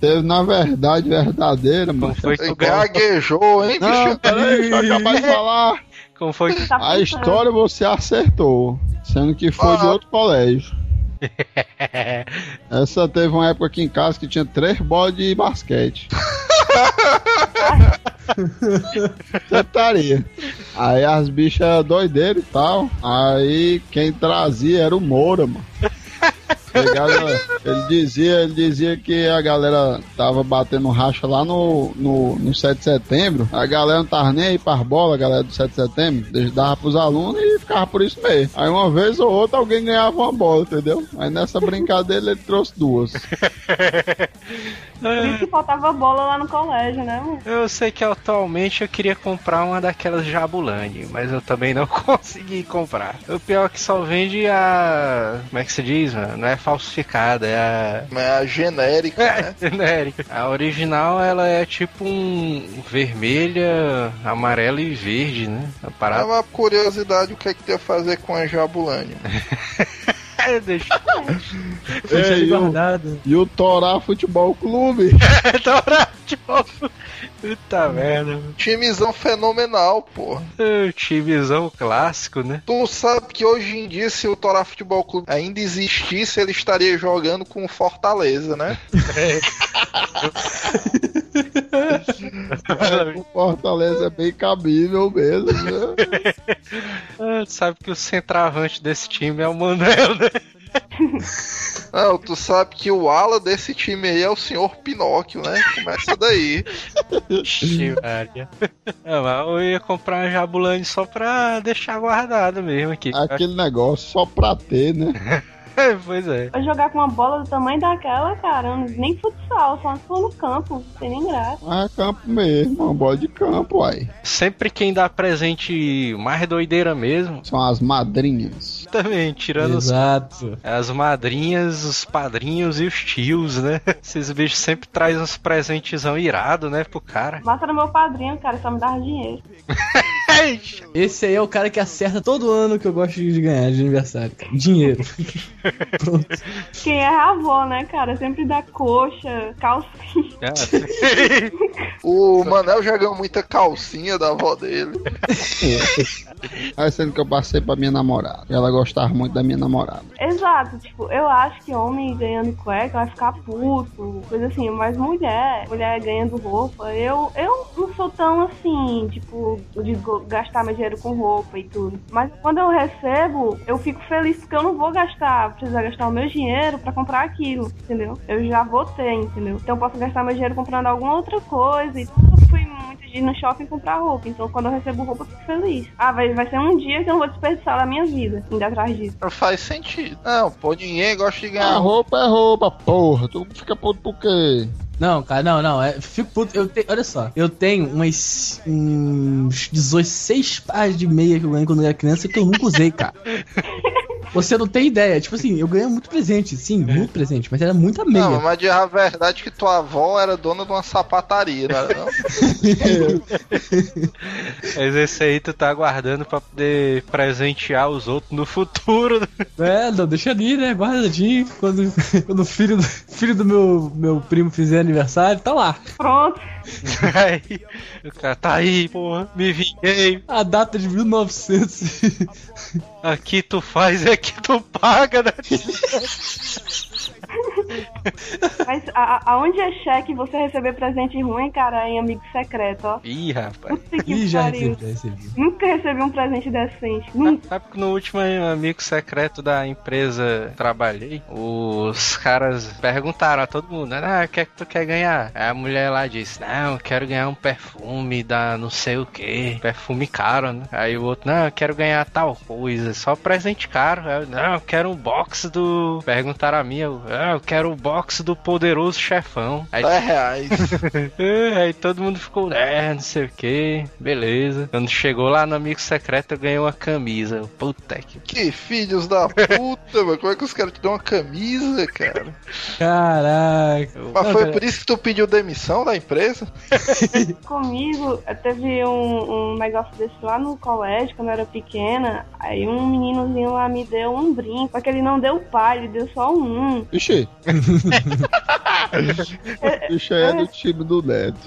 [SPEAKER 4] Teve, na verdade, verdadeira, mano.
[SPEAKER 3] Foi tu?
[SPEAKER 6] Gaguejou, hein,
[SPEAKER 4] Não,
[SPEAKER 6] bicho?
[SPEAKER 4] peraí, deixa eu acabar de falar.
[SPEAKER 3] Como foi que
[SPEAKER 5] Tá
[SPEAKER 4] A história você acertou, sendo que foi de
[SPEAKER 6] Ah.
[SPEAKER 4] outro colégio. Essa teve uma época aqui em casa que tinha três bolas de basquete. Tentaria. Aí as bichas doideiras e tal. Aí quem trazia era o Moura, mano. Pegava- ele dizia, ele dizia que a galera tava batendo racha lá no, no, no 7 de setembro. A galera não tava nem aí pras bolas, a galera do 7 de setembro. Eles dava pros alunos e ficava por isso mesmo. Aí uma vez ou outra alguém ganhava uma bola, entendeu? Aí nessa brincadeira ele trouxe duas.
[SPEAKER 5] Por isso que faltava bola lá no colégio, né, mano?
[SPEAKER 3] Eu sei que atualmente eu queria comprar uma daquelas Jabulani, mas eu também não consegui comprar. O pior é que só vende a. Como é que se diz, mano? Não é falsificada, é a.
[SPEAKER 6] É a genérica, né?
[SPEAKER 3] Genérica. A original ela é tipo um vermelha, amarela e verde, né? A
[SPEAKER 6] É
[SPEAKER 3] parada.
[SPEAKER 6] uma curiosidade o que é que tem a fazer com a Jabulani.
[SPEAKER 3] É,
[SPEAKER 4] e o-. E o Torá Futebol Clube.
[SPEAKER 3] Tá tipo. Puta merda, mano.
[SPEAKER 6] Timezão fenomenal, pô.
[SPEAKER 3] É, Timezão clássico, né?
[SPEAKER 6] Tu sabe que hoje em dia, se o Torá Futebol Clube ainda existisse, ele estaria jogando com o Fortaleza, né?
[SPEAKER 4] o Fortaleza é bem cabível mesmo, né?
[SPEAKER 3] Ah, sabe que o centroavante desse time é o Manuel, né?
[SPEAKER 6] Não, tu sabe que o ala desse time aí é o senhor Pinóquio, né? Começa daí.
[SPEAKER 3] Não, mas eu ia comprar uma Jabulani só pra deixar guardado mesmo aqui.
[SPEAKER 4] Aquele negócio só pra ter, né?
[SPEAKER 3] pois é.
[SPEAKER 5] Pra jogar com uma bola do tamanho daquela, cara, nem futsal, só se for no campo, não tem nem graça.
[SPEAKER 4] Ah, é campo mesmo, uma bola de campo, uai.
[SPEAKER 3] Sempre quem dá presente mais doideira mesmo,
[SPEAKER 4] São as madrinhas.
[SPEAKER 3] também, tirando os-
[SPEAKER 7] Exato.
[SPEAKER 3] as madrinhas, os padrinhos e os tios, né? Esses bichos sempre trazem uns presentezão irado, né, pro cara.
[SPEAKER 5] Massa era meu padrinho, cara, só me dava dinheiro.
[SPEAKER 7] Esse aí é o cara que acerta todo ano que eu gosto de ganhar de aniversário, cara. Dinheiro. Pronto.
[SPEAKER 5] Quem é avó, né, cara? Sempre dá coxa, calcinha.
[SPEAKER 6] O Manel já ganhou muita calcinha da avó dele.
[SPEAKER 4] Aí sendo que eu passei pra minha namorada. Ela gostava muito da minha namorada.
[SPEAKER 5] Exato, tipo, eu acho que homem ganhando cueca vai ficar puto, coisa assim, mas mulher, mulher ganhando roupa, eu, eu não sou tão assim, tipo, de gastar meu dinheiro com roupa e tudo. Mas quando eu recebo, eu fico feliz porque eu não vou gastar, precisar gastar o meu dinheiro pra comprar aquilo, entendeu? Eu já vou ter, entendeu? Então eu posso gastar meu dinheiro comprando alguma outra coisa e tudo. Eu fui muito de ir no shopping comprar roupa, então quando eu recebo roupa eu fico feliz. Ah, vai, vai ser um dia que eu não vou desperdiçar da minha vida, indo atrás disso.
[SPEAKER 6] Faz sentido. Não, pô, ninguém gosta de
[SPEAKER 4] A
[SPEAKER 6] ganhar roupa.
[SPEAKER 4] roupa é roupa, porra. Tu fica puto por quê?
[SPEAKER 7] Não, cara, não, não. É, fico puto. Eu tenho, olha só, eu tenho umas. uns 16 pares de meia que eu ganhei quando eu era criança que eu nunca usei, cara. Você não tem ideia. Tipo assim, eu ganhei muito presente, sim, muito presente, mas era muita meia.
[SPEAKER 6] Não, mas de a verdade é que tua avó era dona de uma sapataria, não era não?
[SPEAKER 3] Mas esse aí tu tá aguardando pra poder presentear os outros no futuro.
[SPEAKER 7] É, não, deixa ali, né? Guardadinho. Quando, quando o filho do, filho do meu, meu primo fizer aniversário, tá lá.
[SPEAKER 5] Pronto.
[SPEAKER 3] Aí, o cara tá aí, porra, me vinguei.
[SPEAKER 7] A data de 1900.
[SPEAKER 3] Aqui tu faz é que tu paga, né?
[SPEAKER 5] Mas a- a- aonde é cheque você receber presente ruim, cara, em amigo secreto, ó.
[SPEAKER 3] Ih, rapaz.
[SPEAKER 5] Puta que
[SPEAKER 7] Ih, já recebi, recebi.
[SPEAKER 5] Nunca recebi um presente decente. Nunca.
[SPEAKER 3] Sabe que no último amigo secreto da empresa que trabalhei, os caras perguntaram a todo mundo, ah, o que é que tu quer ganhar? Aí a mulher lá disse, não, eu quero ganhar um perfume da não sei o que, perfume caro, né? Aí o outro, não, eu quero ganhar tal coisa, só presente caro. Aí eu, não, eu quero um box do... Perguntaram a mim, eu, ah, eu quero o box do poderoso chefão. Aí
[SPEAKER 6] 10 reais.
[SPEAKER 3] é, aí todo mundo ficou, é, não sei o que, beleza. Quando chegou lá no Amigo Secreto, eu ganhei uma camisa. Puta que.
[SPEAKER 6] Que filhos da puta, mano. Como é que os caras te dão uma camisa, cara?
[SPEAKER 7] Caraca.
[SPEAKER 6] Mas
[SPEAKER 7] Não,
[SPEAKER 6] foi
[SPEAKER 7] cara,
[SPEAKER 6] por isso que tu pediu demissão da empresa?
[SPEAKER 5] Comigo, teve um, um negócio desse lá no colégio, quando eu era pequena. Aí um meninozinho lá me deu um brinco. Só que ele não deu pai, ele deu só um.
[SPEAKER 4] Ixi. Ixi, aí é do time do Neto.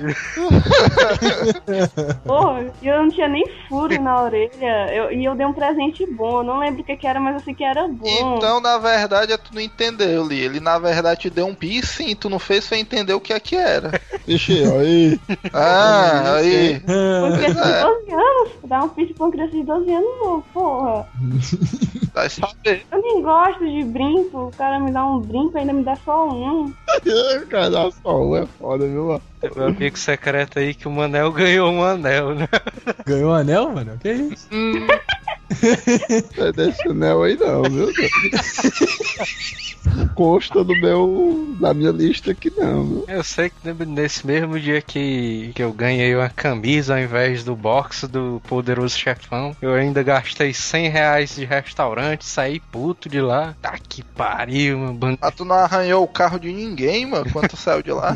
[SPEAKER 5] Porra, e eu não tinha nem furo na orelha. Eu- e eu dei um presente bom. Eu não lembro o que, que era, mas eu sei que era bom.
[SPEAKER 6] Então, na verdade, é tu não entendeu, Li. Ele, na verdade, te deu um piercing e tu não fez foi entender o que é que era.
[SPEAKER 4] Ixi, aí.
[SPEAKER 6] Ah, aí.
[SPEAKER 5] Uma criança
[SPEAKER 6] É.
[SPEAKER 5] de 12 anos? Dar um piercing pra uma criança de 12 anos, não, porra.
[SPEAKER 6] Vai saber.
[SPEAKER 5] Eu nem gosto de brinco. O cara me dá um brinco e ainda me dá só um.
[SPEAKER 4] Cara, dá só um é foda, viu, mano?
[SPEAKER 3] Um amigo secreto aí que o Manel ganhou um anel, né?
[SPEAKER 7] Ganhou um anel, mano? Que isso?
[SPEAKER 4] Não é desse anel aí não, viu? Não consta do meu. da minha lista aqui não, viu?
[SPEAKER 3] Eu sei que nesse mesmo dia que, que eu ganhei uma camisa ao invés do box do poderoso chefão, eu ainda gastei 100 reais de restaurante, saí puto de lá. Tá que pariu, mano.
[SPEAKER 6] Mas tu não arranhou o carro de ninguém, mano, quando tu saiu de lá.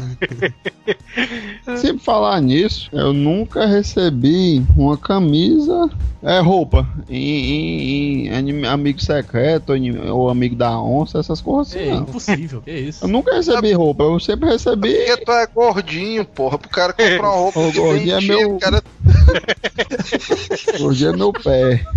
[SPEAKER 4] Se falar nisso, eu nunca recebi uma camisa, é roupa, em, em- em anime- amigo secreto ou amigo da onça, essas coisas assim,
[SPEAKER 7] É
[SPEAKER 4] não.
[SPEAKER 7] impossível, que isso?
[SPEAKER 4] Eu nunca recebi roupa, eu sempre recebi.
[SPEAKER 6] Porque tu é gordinho, porra. Pro cara comprar uma roupa
[SPEAKER 4] Ô,
[SPEAKER 6] de
[SPEAKER 4] gordinho é meu-
[SPEAKER 6] o cara
[SPEAKER 4] Hoje é meu pé.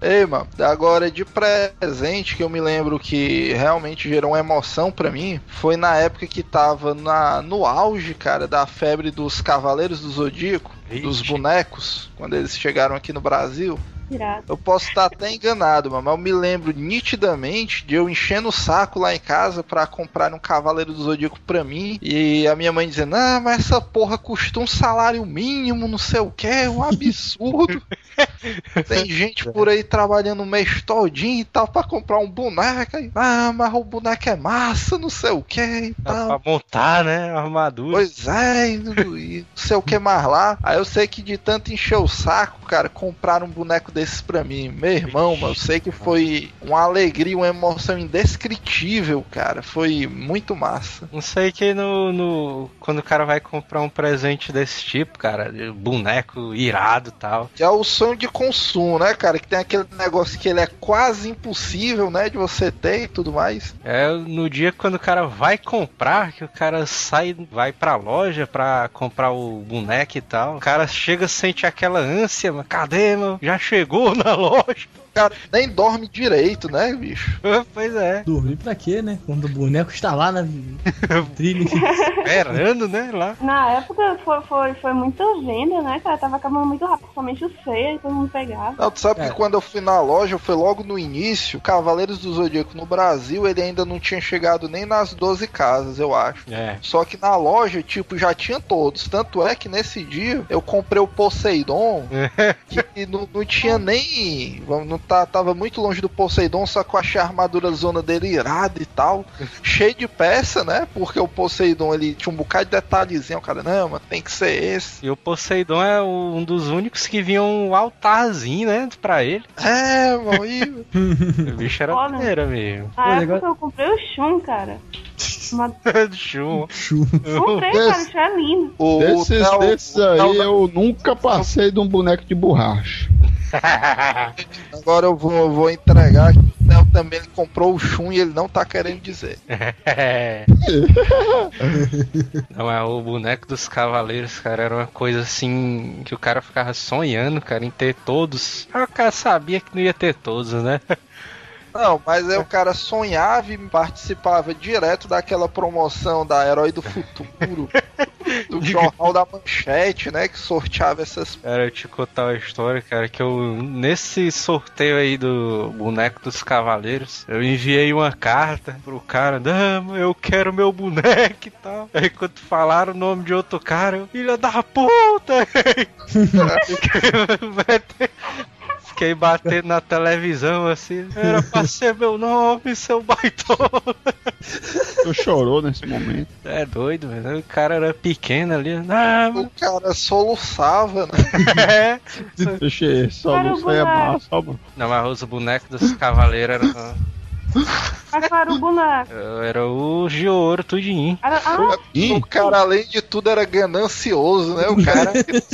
[SPEAKER 6] Ei, mano, agora de presente que eu me lembro que realmente gerou uma emoção pra mim foi na época que tava na, no auge, cara, da febre dos Cavaleiros do Zodíaco, dos bonecos, quando eles chegaram aqui no Brasil.
[SPEAKER 5] Irado.
[SPEAKER 6] Eu posso estar até enganado, mano, mas eu me lembro nitidamente de eu enchendo o saco lá em casa pra comprar um Cavaleiro do Zodíaco pra mim e a minha mãe dizendo: Ah, mas essa porra custa um salário mínimo, não sei o que, um absurdo. Tem gente por aí trabalhando o mês todinho e tal pra comprar um boneco. Aí, ah, mas o boneco é massa, não sei o que e tal.
[SPEAKER 3] pra montar, né? A armadura.
[SPEAKER 6] Pois é, e não e sei o que mais lá. Aí eu sei que de tanto encher o saco, cara, compraram um boneco desses pra mim. Meu irmão, eu sei que foi uma alegria, uma emoção indescritível, cara. Foi muito massa.
[SPEAKER 3] Não sei que no, no. Quando o cara vai comprar um presente desse tipo, cara, de boneco irado e tal.
[SPEAKER 6] É o sonho de consumo, né, cara? Que tem aquele negócio que ele é quase impossível, né, de você ter e tudo mais.
[SPEAKER 3] É no dia quando o cara vai comprar, que o cara sai, vai pra loja pra comprar o boneco e tal. O cara chega, sente aquela ânsia, mas cadê, meu? Já chegou na loja.
[SPEAKER 6] O cara nem dorme direito, né, bicho?
[SPEAKER 3] pois é.
[SPEAKER 7] Dormir pra quê, né? Quando o boneco está lá na trilha.
[SPEAKER 3] Esperando, né? Lá.
[SPEAKER 5] Na época foi, foi, foi muita venda, né, cara? Tava acabando muito rápido, somente o feio, todo mundo pegava.
[SPEAKER 6] Não, tu sabe
[SPEAKER 7] É.
[SPEAKER 6] que quando eu fui na loja, foi logo no início, Cavaleiros do Zodíaco no Brasil, ele ainda não tinha chegado nem nas 12 casas, eu acho.
[SPEAKER 3] É.
[SPEAKER 6] Só que na loja, tipo, já tinha todos. Tanto é que nesse dia eu comprei o Poseidon, que não, não tinha nem. Não tá, tava muito longe do Poseidon, só que eu achei a armadura zona dele irada e tal. cheio de peça, né? Porque o Poseidon ele tinha um bocado de detalhezinho. O cara, não, mas tem que ser esse.
[SPEAKER 3] E o Poseidon é um dos únicos que vinha um altarzinho, né? Pra ele.
[SPEAKER 6] É, mano, e
[SPEAKER 3] O bicho era maneiro mesmo.
[SPEAKER 7] Negócio-
[SPEAKER 5] eu comprei o Shun, cara. Uma...
[SPEAKER 3] Chum.
[SPEAKER 7] Chu.
[SPEAKER 5] Comprei, cara, isso é lindo.
[SPEAKER 6] o,
[SPEAKER 4] Desses,
[SPEAKER 6] o
[SPEAKER 4] aí
[SPEAKER 6] da-
[SPEAKER 4] eu nunca passei de um boneco de borracha.
[SPEAKER 6] Agora eu vou, vou entregar que o Theo também ele comprou o Shun e ele não tá querendo dizer.
[SPEAKER 3] Não, é o boneco dos cavaleiros, cara, era uma coisa assim que o cara ficava sonhando, cara, em ter todos. Aí o cara sabia que não ia ter todos, né?
[SPEAKER 6] Não, mas aí o cara sonhava e participava direto daquela promoção da Herói do Futuro, do Jornal da Manchete, né? Que sorteava essas.
[SPEAKER 3] Cara, eu te contar uma história, cara, que eu, nesse sorteio aí do boneco dos cavaleiros, eu enviei uma carta pro cara, não, eu quero meu boneco e tal. Aí quando falaram o nome de outro cara, eu, filha da puta! Fiquei batendo na televisão assim, era pra ser meu nome, seu baitola.
[SPEAKER 4] Tu chorou nesse momento.
[SPEAKER 3] É doido, velho. O cara era pequeno ali. Ah,
[SPEAKER 6] O cara soluçava, né?
[SPEAKER 3] é.
[SPEAKER 4] Deixa não é
[SPEAKER 5] o boneco.
[SPEAKER 4] massa, mano.
[SPEAKER 3] Não, mas os bonecos dos cavaleiros eram.
[SPEAKER 5] Mas qual era o boneco?
[SPEAKER 3] Era o de ouro, tudinho.
[SPEAKER 5] Era, ah,
[SPEAKER 6] O cara, além de tudo, era ganancioso, né? O cara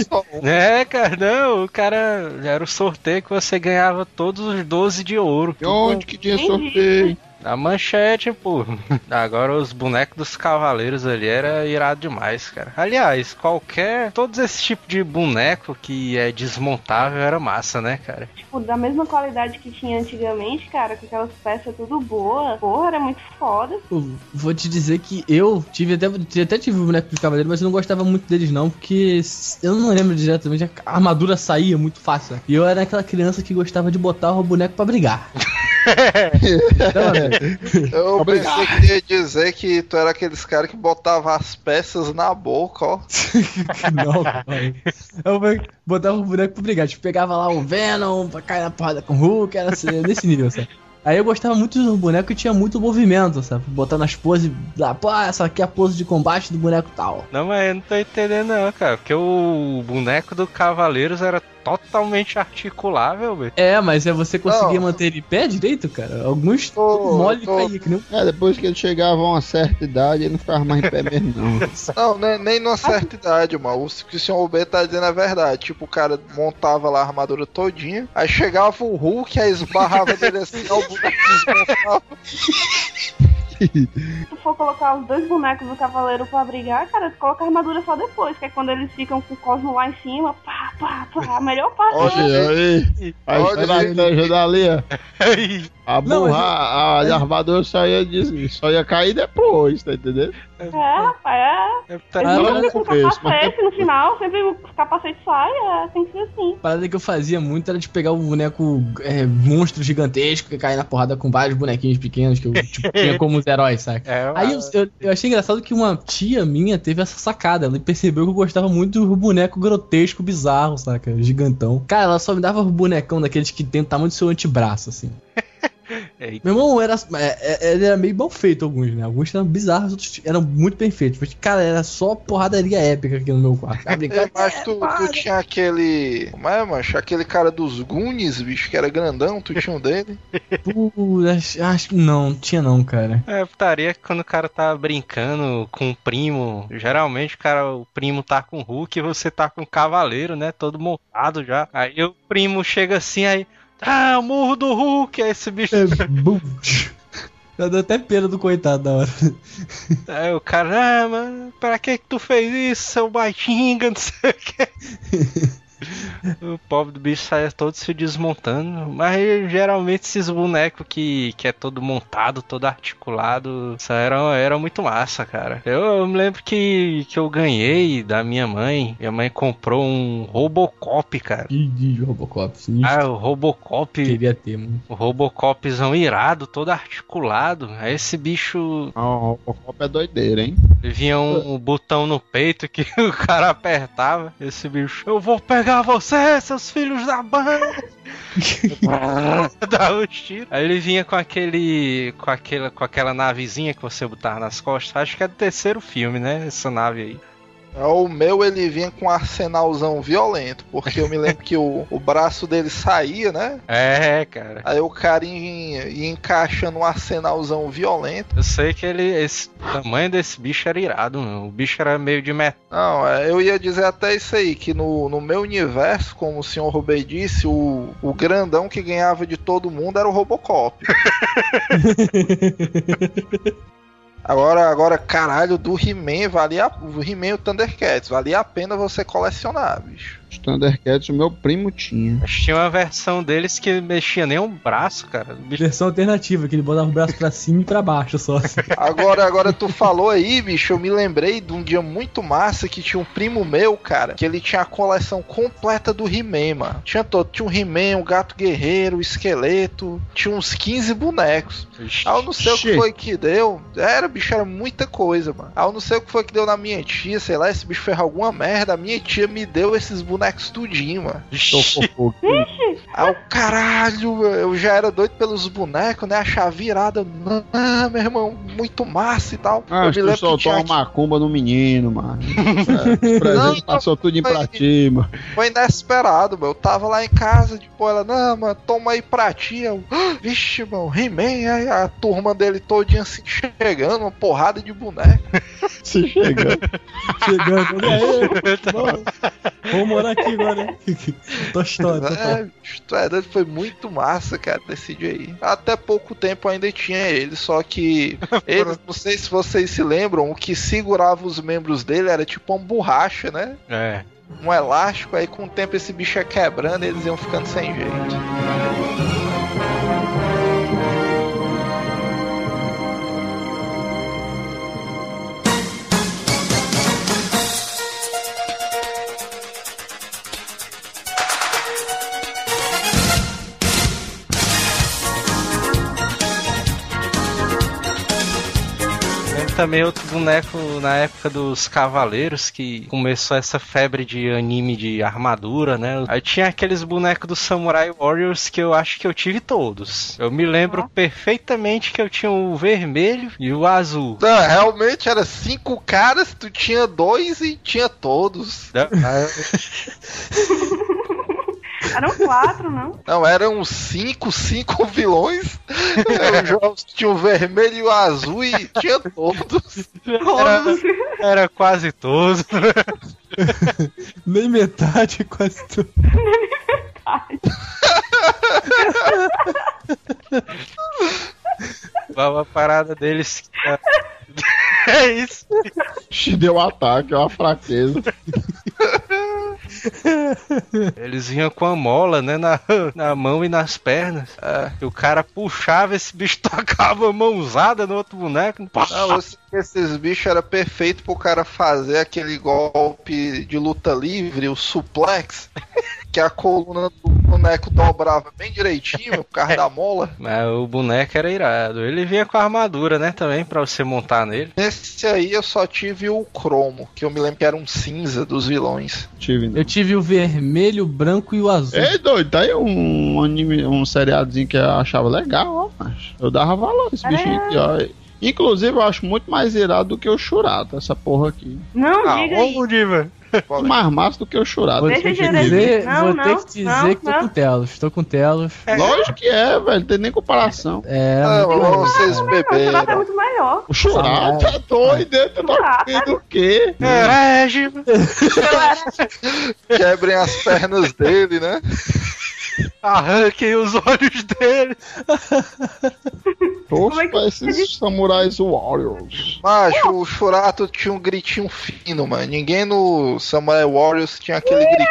[SPEAKER 6] só.
[SPEAKER 3] É, cara, não, o cara era o sorteio que você ganhava todos os 12 de ouro.
[SPEAKER 4] E onde que tinha
[SPEAKER 5] Entendi.
[SPEAKER 3] Na manchete, pô. Agora os bonecos dos cavaleiros ali era irado demais, cara. Aliás, qualquer. Todos esse tipo de boneco que é desmontável era massa, né, cara?
[SPEAKER 5] tipo, da mesma qualidade que tinha antigamente, cara, com aquelas peças tudo boa. Porra, era muito foda.
[SPEAKER 7] Pô, Vou te dizer que eu tive até, até tive o boneco de cavaleiro, mas eu não gostava muito deles não, porque eu não lembro diretamente, a armadura saía muito fácil. né? E eu era aquela criança que gostava de botar o boneco pra brigar. Então, assim,
[SPEAKER 6] Eu
[SPEAKER 4] Obrigado.
[SPEAKER 6] pensei que ia dizer que tu era aqueles caras que botava as peças na boca, ó.
[SPEAKER 7] não, cara. Eu botava o boneco pra brigar, tipo, pegava lá o Venom pra cair na porrada com o Hulk, era assim, nesse nível, sabe? Aí eu gostava muito dos bonecos que tinha muito movimento, sabe? Botando as poses lá, pô, essa aqui é a pose de combate do boneco tal.
[SPEAKER 3] Não, mas eu não tô entendendo, não, cara. Porque o boneco do Cavaleiros era totalmente articulável, velho.
[SPEAKER 7] É, mas é você conseguia
[SPEAKER 6] Não.
[SPEAKER 7] manter ele em pé direito, cara? Alguns
[SPEAKER 6] Tô-
[SPEAKER 7] mole que um
[SPEAKER 4] É, depois que ele chegava a uma certa idade, ele não ficava mais em pé mesmo, não.
[SPEAKER 6] Não, nem, nem numa certa idade, mano. O que o senhor B tá dizendo é verdade. Tipo, o cara montava lá a armadura todinha, aí chegava o Hulk, aí esbarrava dele assim, ó, o desmontava.
[SPEAKER 5] Se tu for colocar os dois bonecos do cavaleiro pra brigar, cara, tu coloca a armadura só depois, que é quando eles ficam com o cosmo lá em cima, pá, pá, pá, a melhor parte.
[SPEAKER 6] Olha
[SPEAKER 4] aí, a estratégia da Lia. A burra,
[SPEAKER 7] mas-
[SPEAKER 4] a armadura só ia, só ia cair depois, tá entendendo?
[SPEAKER 5] É, rapaz, é.
[SPEAKER 3] É, tá-
[SPEAKER 5] ficam
[SPEAKER 4] no
[SPEAKER 5] com capacete no final, sempre o capacete sai, é, tem que ser assim.
[SPEAKER 7] A parada que eu fazia muito era de pegar o boneco é, monstro gigantesco que caía na porrada com vários bonequinhos pequenos que eu tipo, tinha como os heróis, saca?
[SPEAKER 3] É,
[SPEAKER 7] Aí eu, eu, eu achei engraçado que uma tia minha teve essa sacada. Ela percebeu que eu gostava muito do boneco grotesco, bizarro, saca? Gigantão. Cara, ela só me dava um bonecão daqueles que tem o tamanho do seu antebraço, assim.
[SPEAKER 3] Eita.
[SPEAKER 7] Meu irmão era, é, é, ele era meio mal feito, alguns, né? Alguns eram bizarros, outros eram muito perfeitos. Mas, cara, era só porradaria épica aqui no meu quarto.
[SPEAKER 6] É,
[SPEAKER 7] brincadeira.
[SPEAKER 6] mas tu, tu tinha aquele. Como é, macho? Aquele cara dos Goonies, bicho, que era grandão, tu tinha um dele.
[SPEAKER 7] Pô, acho, que não, tinha não, cara.
[SPEAKER 3] É, putaria que quando o cara tá brincando com o primo, geralmente o cara, o primo tá com o Hulk e você tá com o cavaleiro, né? Todo montado já. Aí o primo chega assim, aí. Ah, o murro do Hulk! Aí esse bicho.
[SPEAKER 7] É, bum. Tá dando até pena do coitado da hora.
[SPEAKER 3] Aí o cara, ah, pra que que tu fez isso, seu baitinga, não sei o que. O pobre do bicho sai todo se desmontando. Mas geralmente esses bonecos que, que é todo montado, todo articulado, isso era, era muito massa, cara. Eu, eu me lembro que, que eu ganhei da minha mãe. Minha mãe comprou um Robocop, cara.
[SPEAKER 7] Ih, de Robocop, sinistro.
[SPEAKER 3] Ah, o Robocop.
[SPEAKER 7] Queria ter, mano.
[SPEAKER 3] O Robocopzão irado, todo articulado. Aí esse bicho
[SPEAKER 4] Ó, o copo é doideira, hein?
[SPEAKER 3] Vinha um botão no peito que o cara apertava. Esse bicho, eu vou pegar você, seus filhos da banda. Dá os tiros. Aí ele vinha com aquele. com aquela, com aquela navezinha que você botava nas costas. Acho que é do terceiro filme, né? Essa nave aí.
[SPEAKER 6] É, O meu ele vinha com um arsenalzão violento, porque eu me lembro que o, o braço dele saía, né?
[SPEAKER 3] É, cara.
[SPEAKER 6] Aí o cara ia, ia encaixando um arsenalzão violento.
[SPEAKER 3] Eu sei que ele. Esse o tamanho desse bicho era irado, meu. O bicho era meio de metal.
[SPEAKER 6] Não, é, eu ia dizer até isso aí, que no, no meu universo, como o senhor Rubei disse, o, o grandão que ganhava de todo mundo era o Robocop. Agora, agora, caralho, do He-Man valia. O He-Man e o Thundercats, valia a pena você colecionar, bicho.
[SPEAKER 4] Os Thundercats o meu primo tinha.
[SPEAKER 3] Tinha uma versão deles que mexia nem um braço, cara. Bicho
[SPEAKER 7] Versão alternativa, que ele botava o braço pra cima e pra baixo só. assim.
[SPEAKER 6] Agora, agora tu falou aí, bicho, eu me lembrei de um dia muito massa que tinha um primo meu, cara, que ele tinha a coleção completa do He-Man, mano. Tinha todo, tinha um He-Man, um gato guerreiro, um esqueleto, tinha uns 15 bonecos. Ah, eu não sei o que
[SPEAKER 4] Xê.
[SPEAKER 6] foi que deu. Era, bicho, era muita coisa, mano. Ah, eu não sei o que foi que deu na minha tia, sei lá, esse bicho fez alguma merda. A minha tia me deu esses bonecos tudinho, mano. Ah, o caralho, eu já era doido pelos bonecos, né? Achar virada. Ah, meu irmão, muito massa e tal.
[SPEAKER 4] Ah,
[SPEAKER 6] eu
[SPEAKER 4] tu soltou uma macumba no menino, mano. É, o presente
[SPEAKER 6] Não,
[SPEAKER 4] passou tudo em
[SPEAKER 6] foi-
[SPEAKER 4] pra ti, mano.
[SPEAKER 6] Foi inesperado, meu. Eu tava lá em casa, tipo, ela, não, mano, toma aí pra ti. Eu, "Ah, vixe, mano, He-Man, aí a turma dele todinha assim chegando, uma porrada de boneco.
[SPEAKER 4] Se chegando.
[SPEAKER 7] Chegando? Vamos, vamos morar aqui agora? Tô história, tô
[SPEAKER 6] É, doido, foi muito massa, cara, desse dia aí. Até pouco tempo ainda tinha ele, só que eles, não sei se vocês se lembram, o que segurava os membros dele era tipo uma borracha, né?
[SPEAKER 3] É.
[SPEAKER 6] Um elástico, aí com o tempo esse bicho ia quebrando e eles iam ficando sem jeito.
[SPEAKER 3] Também outro boneco na época dos Cavaleiros, que começou essa febre de anime de armadura, né? Aí tinha aqueles bonecos do Samurai Warriors que eu acho que eu tive todos. Eu me lembro perfeitamente que eu tinha o vermelho e o azul.
[SPEAKER 6] Não, realmente era cinco caras, tu tinha dois e tinha todos.
[SPEAKER 3] Né?
[SPEAKER 5] Eram quatro, não?
[SPEAKER 6] Não, eram cinco, cinco vilões. Tinha o vermelho e o azul e tinha todos.
[SPEAKER 3] Era, era quase todos.
[SPEAKER 7] Nem metade, quase tudo.
[SPEAKER 3] Uma parada deles. É isso.
[SPEAKER 4] Te deu um ataque, é uma fraqueza.
[SPEAKER 3] Eles vinham com a mola, né, na, na mão e nas pernas. É, e o cara puxava, esse bicho tocava a mãozada no outro boneco.
[SPEAKER 6] Não, esse- esses bichos era perfeito pro cara fazer aquele golpe de luta livre, o suplex, que a coluna do boneco dobrava bem direitinho por causa da mola.
[SPEAKER 3] Mas o boneco era irado. Ele vinha com a armadura, né, também, pra você montar nele.
[SPEAKER 6] Nesse aí eu só tive o cromo, que eu me lembro que era um cinza dos vilões.
[SPEAKER 4] Tive. né?
[SPEAKER 7] Eu tive o vermelho, o branco e o azul.
[SPEAKER 4] Ei, doido, tá aí um anime, um seriadozinho que eu achava legal, ó, mas eu dava valor esse bichinho aqui, ó. Inclusive, eu acho muito mais irado do que o Churato, essa porra aqui.
[SPEAKER 5] Não,
[SPEAKER 6] Ah,
[SPEAKER 5] diga aí.
[SPEAKER 3] Diva.
[SPEAKER 4] Mais massa do que o Churato.
[SPEAKER 7] Vou ter que
[SPEAKER 5] dizer- Não,
[SPEAKER 7] vou
[SPEAKER 5] não,
[SPEAKER 7] ter que dizer
[SPEAKER 5] não,
[SPEAKER 7] que tô
[SPEAKER 5] não.
[SPEAKER 7] com telos. Tô com telos.
[SPEAKER 4] Lógico que é, velho, não tem nem comparação.
[SPEAKER 7] É,
[SPEAKER 6] Ah, mas
[SPEAKER 7] legal.
[SPEAKER 6] vocês
[SPEAKER 5] O Churato é
[SPEAKER 6] beberam.
[SPEAKER 5] muito melhor.
[SPEAKER 4] O Churato é doido, eu não
[SPEAKER 5] Churato.
[SPEAKER 4] sei do quê?
[SPEAKER 3] É, Diva.
[SPEAKER 6] Quebrem as pernas dele, né?
[SPEAKER 3] Arranquem os olhos dele.
[SPEAKER 5] Como é que
[SPEAKER 4] esses samurais warriors.
[SPEAKER 6] Macho, o Churato tinha um gritinho fino, mano. Ninguém no Samurai Warriors tinha aquele gritinho.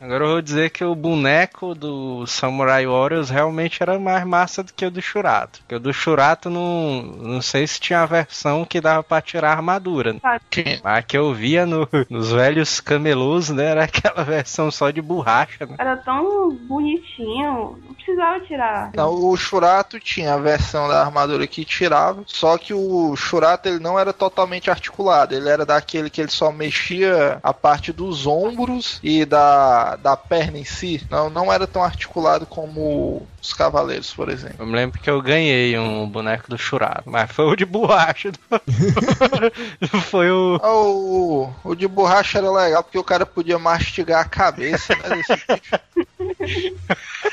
[SPEAKER 3] Agora eu vou dizer que o boneco do Samurai Warriors realmente era mais massa do que o do Churato. Porque o do Churato não, não sei se tinha a versão que dava pra tirar a armadura. né?
[SPEAKER 6] Tinha.
[SPEAKER 3] Mas a que eu via no- nos velhos camelôs, né? Era aquela versão só de borracha, né?
[SPEAKER 5] Era tão bonitinho. Não precisava tirar.
[SPEAKER 6] Não, o Churato tinha a versão da armadura que tirava, só que o Churato ele não era totalmente articulado, ele era daquele que ele só mexia a parte dos ombros e da, da perna em si. Não, não era tão articulado como os cavaleiros, por exemplo.
[SPEAKER 3] Eu me lembro que eu ganhei um boneco do Churato, mas foi o de borracha. Foi o.
[SPEAKER 6] Ah, O, o de borracha era legal porque o cara podia mastigar a cabeça né, desse bicho.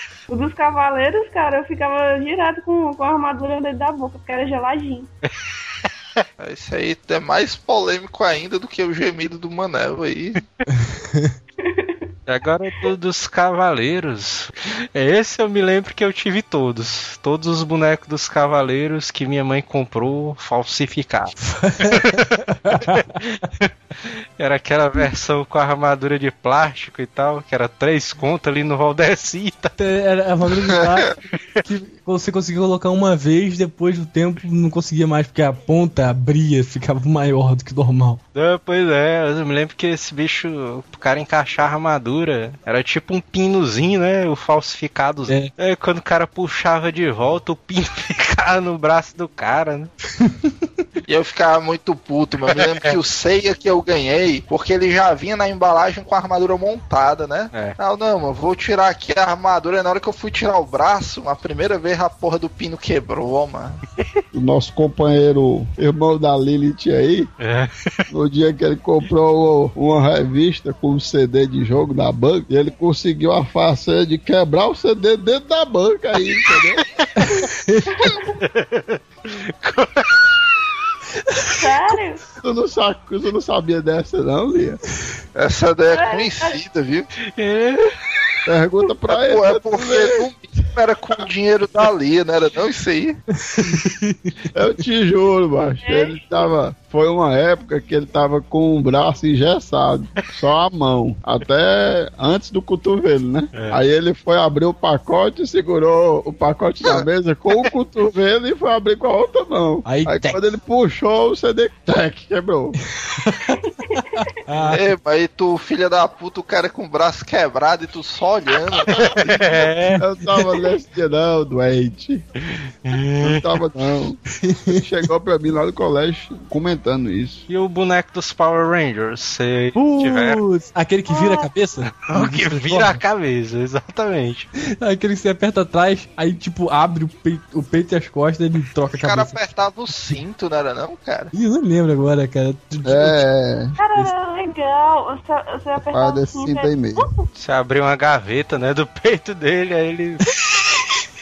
[SPEAKER 5] O dos cavaleiros, cara, eu ficava direto com, com a armadura dentro da boca, porque era geladinho.
[SPEAKER 6] Esse aí é mais polêmico ainda do que o gemido do Manel aí.
[SPEAKER 3] Agora do, dos cavaleiros. Esse eu me lembro que eu tive todos. Todos os bonecos dos cavaleiros que minha mãe comprou falsificados. era aquela versão com a armadura de plástico e tal, que era três contas ali no Valdecita.
[SPEAKER 7] Era a maneira de plástico que você conseguia colocar uma vez, depois do tempo não conseguia mais, porque a ponta abria, ficava maior do que normal.
[SPEAKER 3] Ah, pois é, eu me lembro que esse bicho, o cara encaixar a armadura, era tipo um pinozinho, né? O falsificado.
[SPEAKER 7] É.
[SPEAKER 3] Aí quando o cara puxava de volta, o pino ficava no braço do cara, né?
[SPEAKER 6] E eu ficava muito puto, mano. Eu me lembro que o Seiya que eu ganhei, porque ele já vinha na embalagem com a armadura montada, né?
[SPEAKER 3] É.
[SPEAKER 6] Não, não, mano, vou tirar aqui a armadura. E na hora que eu fui tirar o braço, a primeira vez a porra do pino quebrou, mano.
[SPEAKER 4] O nosso companheiro, irmão da Lilith aí,
[SPEAKER 3] É.
[SPEAKER 4] no dia que ele comprou uma revista com um CD de jogo da banca, e ele conseguiu a façanha de quebrar o CD dentro da banca aí, entendeu?
[SPEAKER 5] Sério?
[SPEAKER 4] Tu não, sabe, tu não sabia dessa não, Lia?
[SPEAKER 6] Essa daí é conhecida, viu?
[SPEAKER 4] Pergunta pra ele.
[SPEAKER 6] Pô, é porque no mínimo era com o dinheiro da Lia, não era não isso aí?
[SPEAKER 4] Eu te juro, macho. Ele tava. Foi uma época que ele tava com o braço engessado, só a mão, até antes do cotovelo, né? Aí ele foi abrir o pacote, segurou o pacote na mesa com o cotovelo e foi abrir com a outra mão.
[SPEAKER 7] Aí, tec.
[SPEAKER 4] quando ele puxou, o CD tec, quebrou.
[SPEAKER 7] Ah,
[SPEAKER 6] É, mas tu, filha da puta, o cara com o braço quebrado e tu só olhando.
[SPEAKER 4] Eu tava nesse dia, não, doente. Não tava, não. Ele chegou pra mim lá no colégio comentando isso.
[SPEAKER 3] E o boneco dos Power Rangers? Você tiver.
[SPEAKER 7] putz, aquele que vira a cabeça?
[SPEAKER 3] O que vira a cabeça, exatamente.
[SPEAKER 7] Aquele que você aperta atrás, aí tipo abre o peito, o peito e as costas ele troca a
[SPEAKER 6] O cara
[SPEAKER 7] cabeça.
[SPEAKER 6] apertava o cinto, não era não, cara?
[SPEAKER 7] Ih, eu não lembro agora, cara.
[SPEAKER 4] É,
[SPEAKER 5] Cara, era legal. Você, você apertava
[SPEAKER 4] desse cinto aí mesmo.
[SPEAKER 3] Você abriu uma gaveta, né, do peito dele, aí ele.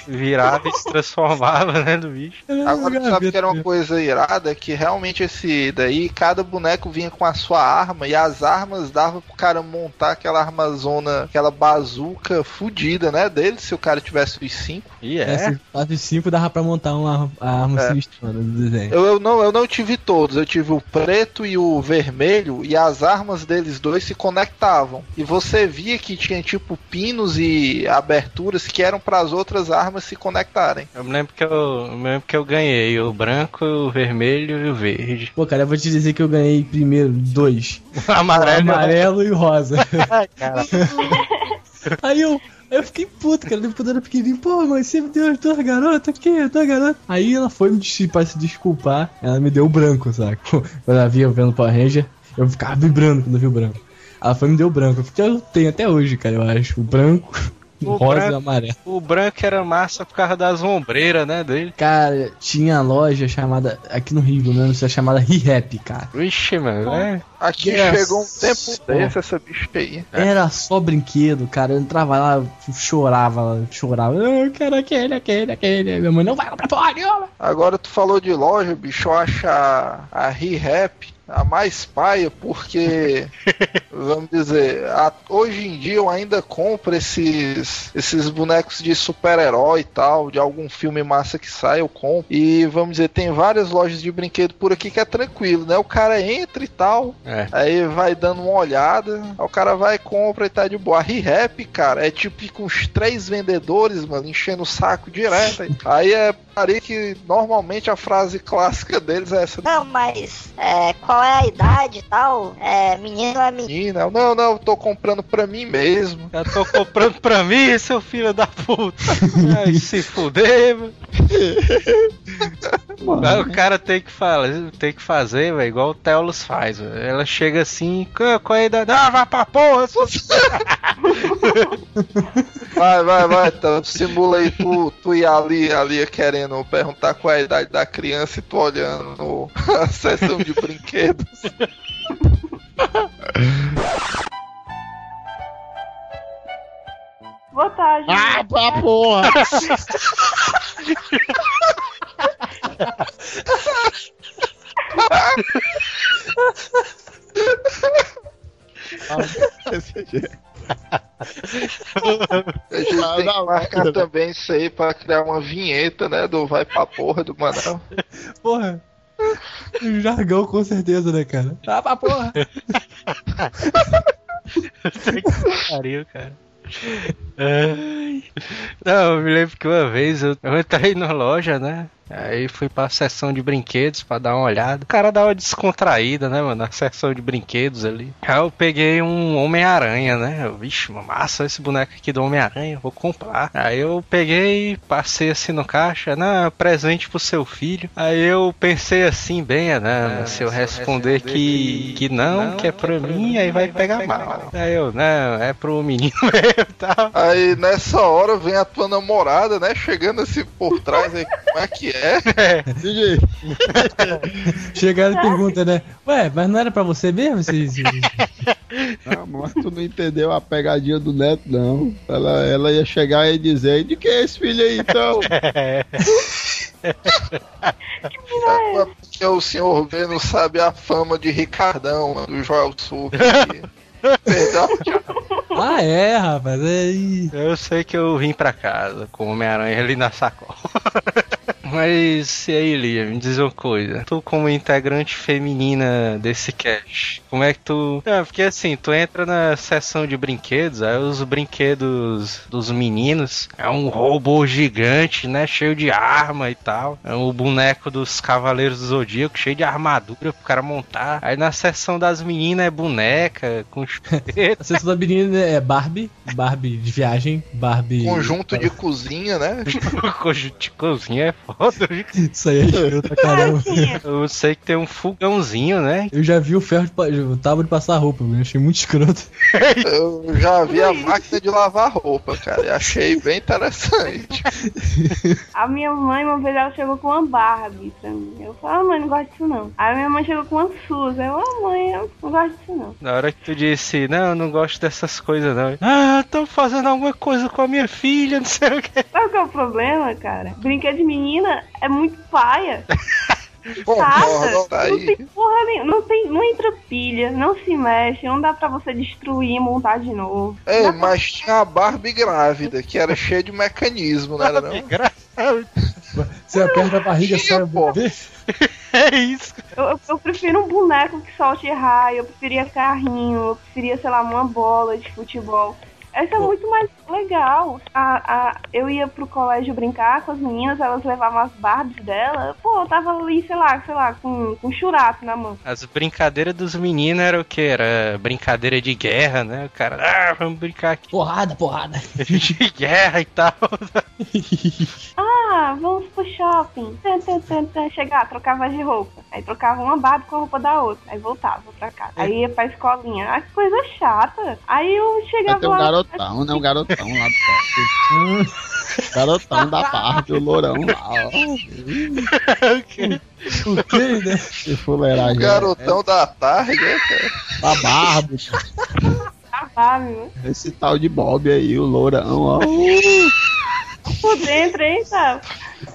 [SPEAKER 3] Virava e se transformava, né, do bicho.
[SPEAKER 6] Agora, tu sabe que era uma coisa irada? Que realmente esse daí, cada boneco vinha com a sua arma e as armas davam pro cara montar aquela armazona, aquela bazuca fudida, né, dele, se o cara tivesse os cinco.
[SPEAKER 3] E
[SPEAKER 7] É,
[SPEAKER 3] é.
[SPEAKER 7] se fosse cinco dava pra montar uma arma
[SPEAKER 6] É.
[SPEAKER 7] sinistrona do desenho.
[SPEAKER 6] Eu, eu não, eu não tive todos, eu tive o preto e o vermelho, e as armas deles dois se conectavam. E você via que tinha tipo pinos e aberturas que eram para as outras armas se conectarem.
[SPEAKER 3] Eu me lembro que eu, eu me lembro que eu ganhei o branco, o vermelho e o verde.
[SPEAKER 7] Pô, cara, eu vou te dizer que eu ganhei primeiro dois.
[SPEAKER 3] Amarelo.
[SPEAKER 7] O amarelo e rosa.
[SPEAKER 3] Cara,
[SPEAKER 7] Aí eu, eu fiquei puto, cara. Quando eu era pequenininho, pô, mas você me deu as duas garotas aqui, duas garotas. Aí ela foi me des- pra se desculpar, ela me deu o branco, saca? Quando ela via eu vendo Power Ranger, eu ficava vibrando quando eu vi o branco. Ela foi e me deu o branco. Eu tenho até hoje, cara, eu acho. O branco, o rosa e
[SPEAKER 3] branco.
[SPEAKER 7] o amarelo.
[SPEAKER 3] o branco era massa por causa das ombreiras, né, dele.
[SPEAKER 7] Cara, tinha loja chamada, aqui no Rio, pelo menos, é chamada Re-Rap, cara.
[SPEAKER 3] Vixe, mano, é.
[SPEAKER 6] Aqui
[SPEAKER 7] Yes.
[SPEAKER 6] chegou um tempo
[SPEAKER 7] Só.
[SPEAKER 6] desse, essa bicha aí.
[SPEAKER 7] Era só brinquedo, cara. Eu entrava lá, chorava, chorava. Eu quero aquele, aquele, aquele. Minha mãe não vai comprar porra nenhuma.
[SPEAKER 6] Agora tu falou de loja, bicho, eu acho a, a Re-Rap a mais paia, porque, vamos dizer, a- hoje em dia eu ainda compro esses, esses bonecos de super-herói e tal, de algum filme massa que sai, eu compro. E, vamos dizer, tem várias lojas de brinquedo por aqui que é tranquilo, né? O cara entra e tal,
[SPEAKER 3] É.
[SPEAKER 6] Aí vai dando uma olhada, aí o cara vai, compra e tá de boa. A Re-Rap, cara, é tipo com os três vendedores, mano, enchendo o saco direto. Aí é parei que normalmente a frase clássica deles é essa.
[SPEAKER 8] Não, mas é, qual é a idade e tal? É, menino é.
[SPEAKER 6] Menina, não, não, eu tô comprando pra mim mesmo.
[SPEAKER 3] Eu tô comprando pra mim, seu filho da puta. Ai, se fuder, mano. Aí o cara tem que, falar, tem que fazer, velho, igual o Teolos faz. véio. Ela chega assim, "Qual- qual é a idade? Ah, vai pra porra! sua-
[SPEAKER 6] Vai, vai, vai, então, simula aí tu, tu ir ali, ali querendo perguntar qual é a idade da criança e tu olhando a sessão de brinquedos.
[SPEAKER 5] Boa tarde.
[SPEAKER 4] Ah, pra porra!
[SPEAKER 6] A gente
[SPEAKER 4] Ah,
[SPEAKER 6] tem que marcar também isso aí pra criar uma vinheta, né? Do vai pra porra do Manel.
[SPEAKER 7] Porra. Um jargão com certeza, né, cara? Tá pra porra.
[SPEAKER 3] Que pariu, cara. Ai. Não, eu me lembro que uma vez eu, eu entrei na loja, né? Aí fui pra seção de brinquedos pra dar uma olhada. O cara dá uma descontraída, né, mano? Na seção de brinquedos ali. Aí eu peguei um Homem-Aranha, né? Eu, Vixe, massa esse boneco aqui do Homem-Aranha, vou comprar. Aí eu peguei, passei assim no caixa, né? Presente pro seu filho. Aí eu pensei assim, bem, né? se eu responder que, que não, que é pra mim, aí vai pegar mal. Aí eu, não, é pro menino mesmo e tal.
[SPEAKER 6] Aí nessa hora vem a tua namorada, né? Chegando assim por trás aí, como é que é?
[SPEAKER 4] DJ,
[SPEAKER 7] Chegaram e perguntam, né? Ué, mas não era pra você mesmo? Esse, esse-
[SPEAKER 4] não, mas tu não entendeu a pegadinha do neto, não. Ela, ela ia chegar e dizer, de que é esse filho aí, então?
[SPEAKER 6] É porque o senhor B não sabe a fama de Ricardão, mano, do Joel Sul. Perdão.
[SPEAKER 7] Ah, é, rapaz. É...
[SPEAKER 3] Eu sei que eu vim pra casa com o Homem-Aranha ali na sacola. Mas e aí, Lia, me diz uma coisa. Tu, como integrante feminina desse cast, como é que tu. É, porque assim, tu entra na seção de brinquedos, aí os brinquedos dos meninos é um robô gigante, né? Cheio de arma e tal. É o boneco dos Cavaleiros do Zodíaco, cheio de armadura pro cara montar. Aí na seção das meninas é boneca, com.
[SPEAKER 7] A sessão da menina é Barbie, Barbie de viagem, Barbie.
[SPEAKER 6] Conjunto de cozinha, né?
[SPEAKER 3] conjunto de cozinha é foda. Rodrigo.
[SPEAKER 7] Isso aí é pra caramba.
[SPEAKER 3] Eu sei que tem um fogãozinho, né?
[SPEAKER 7] Eu já vi o ferro de, tábua de passar roupa, eu achei muito escroto.
[SPEAKER 6] Eu já vi a máquina de lavar roupa, cara. E achei bem interessante.
[SPEAKER 5] a minha mãe, uma vez, ela chegou com uma Barbie pra mim. Eu falei, ah, mãe, não gosto disso não. Aí minha mãe chegou com uma Suzy. Eu, ah, mãe, eu não gosto disso não.
[SPEAKER 3] Na hora que tu disse, não, eu não gosto dessas coisas, não. Ah, tô fazendo alguma coisa com a minha filha, não sei o que.
[SPEAKER 5] Sabe qual é o problema, cara? Brinquedo de menina é muito paia.
[SPEAKER 6] Tá
[SPEAKER 5] Não
[SPEAKER 6] aí.
[SPEAKER 5] tem porra nenhuma. Não, tem, não entra pilha, não se mexe, não dá pra você destruir e montar de novo.
[SPEAKER 6] É,
[SPEAKER 5] Dá pra-
[SPEAKER 6] mas tinha a Barbie grávida, que era cheia de mecanismo, não era não?
[SPEAKER 7] Você aperta a barriga,
[SPEAKER 6] Tinha,
[SPEAKER 7] sai.
[SPEAKER 3] É isso.
[SPEAKER 5] Eu, eu- eu prefiro um boneco que solte raio, eu preferia carrinho, eu preferia, sei lá, uma bola de futebol. Essa é muito mais legal. A, a, eu ia pro colégio brincar com as meninas, elas levavam as Barbies dela. Pô, eu tava ali, sei lá, sei lá, com, com churato na mão.
[SPEAKER 3] As brincadeiras dos meninos eram o que? Era brincadeira de guerra, né? O cara, ah, vamos brincar aqui
[SPEAKER 7] Porrada, porrada.
[SPEAKER 3] de guerra e tal.
[SPEAKER 5] Ah, vamos pro shopping. Tum, tum, tum, tum. Chegar, trocava de roupa. Aí trocava uma Barbie com a roupa da outra. Aí voltava pra casa. Aí ia pra escolinha. Ah, que coisa chata. Aí eu chegava
[SPEAKER 4] um
[SPEAKER 5] lá.
[SPEAKER 4] Garotão, né? Um garotão lá do top. garotão da parte, o lourão lá, ó.
[SPEAKER 7] O que, né?
[SPEAKER 4] Que fuleiragem.
[SPEAKER 6] O garotão da tarde, né, cara?
[SPEAKER 4] Da barba.
[SPEAKER 5] Ah, Barbie, né?
[SPEAKER 4] Esse tal de Bob aí, o lourão, ó.
[SPEAKER 5] Por dentro, hein, sabe?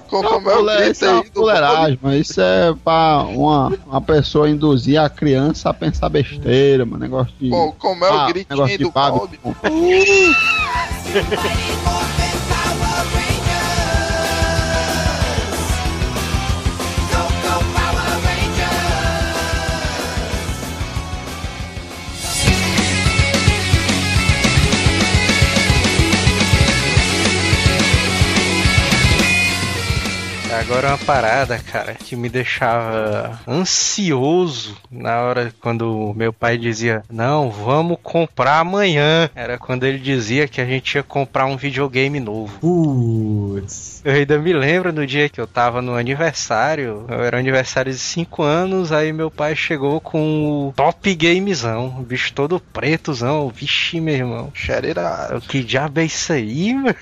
[SPEAKER 6] Como é o
[SPEAKER 4] é fuleiragem, mas isso é pra uma, uma pessoa induzir a criança a pensar besteira, mano. Negócio de.
[SPEAKER 6] Com- Como é o
[SPEAKER 4] Ah,
[SPEAKER 6] gritinho do
[SPEAKER 4] Bob.
[SPEAKER 3] Agora uma parada, cara, que me deixava ansioso na hora quando meu pai dizia: Não, vamos comprar amanhã. Era quando ele dizia que a gente ia comprar um videogame novo.
[SPEAKER 7] Putz.
[SPEAKER 3] Eu ainda me lembro no dia que eu tava no aniversário, eu era aniversário de 5 anos, aí meu pai chegou com o top gamezão, o bicho todo pretozão, vixe, meu irmão.
[SPEAKER 6] Xerirado.
[SPEAKER 3] Que diabo é isso aí, mano?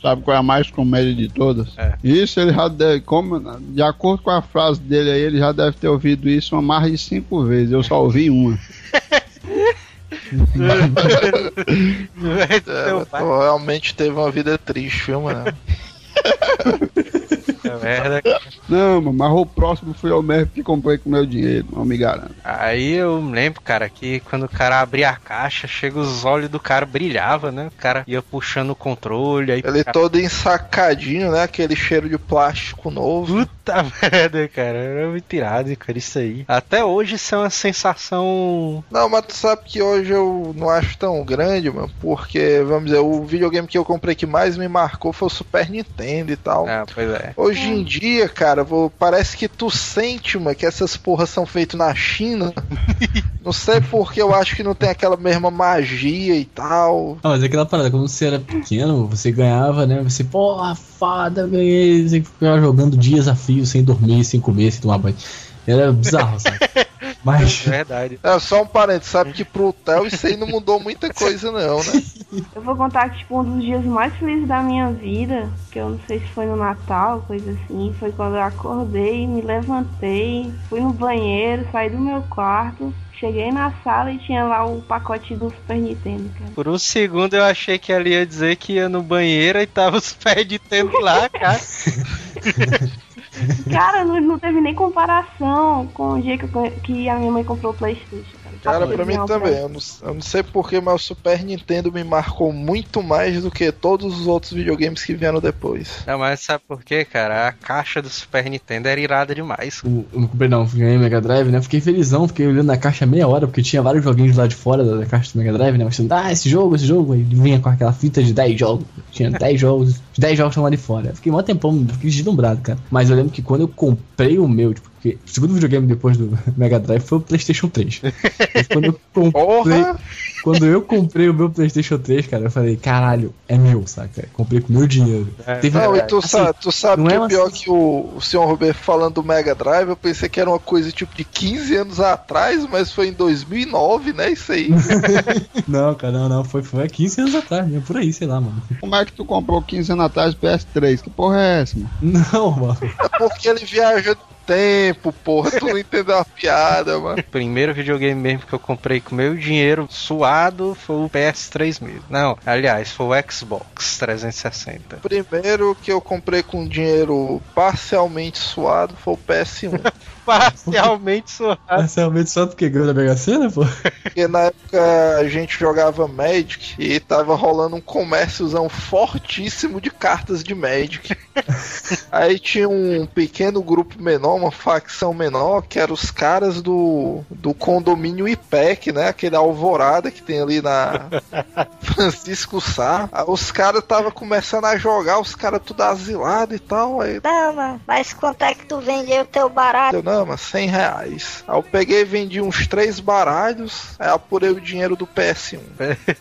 [SPEAKER 4] Sabe qual é a mais comédia de todas?
[SPEAKER 3] É.
[SPEAKER 4] Isso ele já deve, como, de acordo com a frase dele aí, ele já deve ter ouvido isso uma mais de cinco vezes. Eu só ouvi uma.
[SPEAKER 6] É, realmente teve uma vida triste, viu, mano?
[SPEAKER 3] é merda.
[SPEAKER 4] Não, mas o próximo fui eu mesmo que comprei com meu dinheiro, não me garanto.
[SPEAKER 3] Aí eu lembro, cara, que quando o cara abria a caixa, chega os olhos do cara brilhava, né? O cara ia puxando o controle, aí
[SPEAKER 6] Ele todo ensacadinho, né? Aquele cheiro de plástico novo.
[SPEAKER 3] Puta merda, cara, era muito irado, cara, isso aí. Até hoje isso é uma sensação.
[SPEAKER 6] Não, mas tu sabe que hoje eu não acho tão grande, mano, porque, vamos dizer, o videogame que eu comprei que mais me marcou foi o Super Nintendo e tal.
[SPEAKER 3] Ah, pois é.
[SPEAKER 6] Hoje em dia, cara, vou- parece que tu sente, mano, que essas porras são feitas na China. não sei porque eu acho que não tem aquela mesma magia e tal.
[SPEAKER 7] Ah, mas é aquela parada, quando você era pequeno, você ganhava, né? Você, porra, fada, ganhei. Você ficava jogando dias a fio, sem dormir, sem comer, sem tomar banho. Era bizarro, sabe? Mas.
[SPEAKER 3] É verdade.
[SPEAKER 6] É, só um parênteses, sabe que pro Theo isso aí não mudou muita coisa não, né?
[SPEAKER 5] Eu vou contar que, tipo, um dos dias mais felizes da minha vida, que eu não sei se foi no Natal, coisa assim, foi quando eu acordei, me levantei, fui no banheiro, saí do meu quarto, cheguei na sala e tinha lá o pacote do Super Nintendo, cara.
[SPEAKER 3] Por um segundo eu achei que ela ia dizer que ia no banheiro e tava os pés de tempo lá, cara.
[SPEAKER 5] Cara, não, não teve nem comparação com o dia que, eu que a minha mãe comprou o Playstation, cara.
[SPEAKER 6] Pra mim também. Eu não, eu não sei porque, mas o Super Nintendo me marcou muito mais do que todos os outros videogames que vieram depois.
[SPEAKER 3] Não, mas sabe por quê, cara? A caixa do Super Nintendo era irada demais.
[SPEAKER 7] Eu não comprei não, ganhei Mega Drive, né? Fiquei felizão, fiquei olhando na caixa meia hora, porque tinha vários joguinhos lá de fora da, da caixa do Mega Drive, né? Mostrando, ah, esse jogo, esse jogo. Aí vinha com aquela fita de 10 jogos. Tinha 10 jogos, os 10 jogos estão lá de fora. Eu Fiquei mó tempão, fiquei deslumbrado, cara. Mas eu lembro que quando eu comprei o meu, tipo, porque o segundo videogame depois do Mega Drive foi o PlayStation 3. Mas quando eu comprei.
[SPEAKER 6] Porra!
[SPEAKER 7] Quando eu comprei o meu PlayStation 3, cara, eu falei, caralho, é meu, saca? Comprei com meu dinheiro. Teve-
[SPEAKER 6] Não, e tu,
[SPEAKER 7] assim,
[SPEAKER 6] sabe, tu sabe
[SPEAKER 7] não
[SPEAKER 6] que
[SPEAKER 7] é
[SPEAKER 6] o
[SPEAKER 7] uma-
[SPEAKER 6] pior que o, o senhor Roberto falando do Mega Drive, eu pensei que era uma coisa tipo de 15 anos atrás, mas foi em 2009, né? Isso aí.
[SPEAKER 7] Não, cara, não, não. Foi, foi há 15 anos atrás, né? Por aí, sei lá, mano.
[SPEAKER 4] Como é que tu comprou 15 anos atrás o PS3? Que porra é essa, mano?
[SPEAKER 7] Não, mano.
[SPEAKER 6] É porque ele viaja no tempo, porra. Tu não entendeu a piada, mano.
[SPEAKER 3] O primeiro videogame mesmo que eu comprei com meu dinheiro suado foi o PS3 mesmo. Não, aliás, foi o Xbox 360.
[SPEAKER 6] Primeiro que eu comprei com dinheiro parcialmente suado foi o PS1.
[SPEAKER 3] Parcialmente suado.
[SPEAKER 7] Parcialmente só porque ganhou da Mega Sena, pô.
[SPEAKER 6] Porque na época a gente jogava Magic e tava rolando um comérciozão fortíssimo de cartas de Magic. Aí tinha um pequeno grupo menor, uma facção menor, que eram os caras do, do condomínio IPEC, né? Aquele alvorada que tem ali na Francisco Sá. Aí os caras tava começando a jogar, os caras tudo asilado e tal. Aí
[SPEAKER 8] Não, mano, mas quanto é que tu vende aí o teu barato?
[SPEAKER 6] eu, não, mas 100 reais. Aí eu peguei e vendi uns três baralhos, aí apurei o dinheiro do PS1.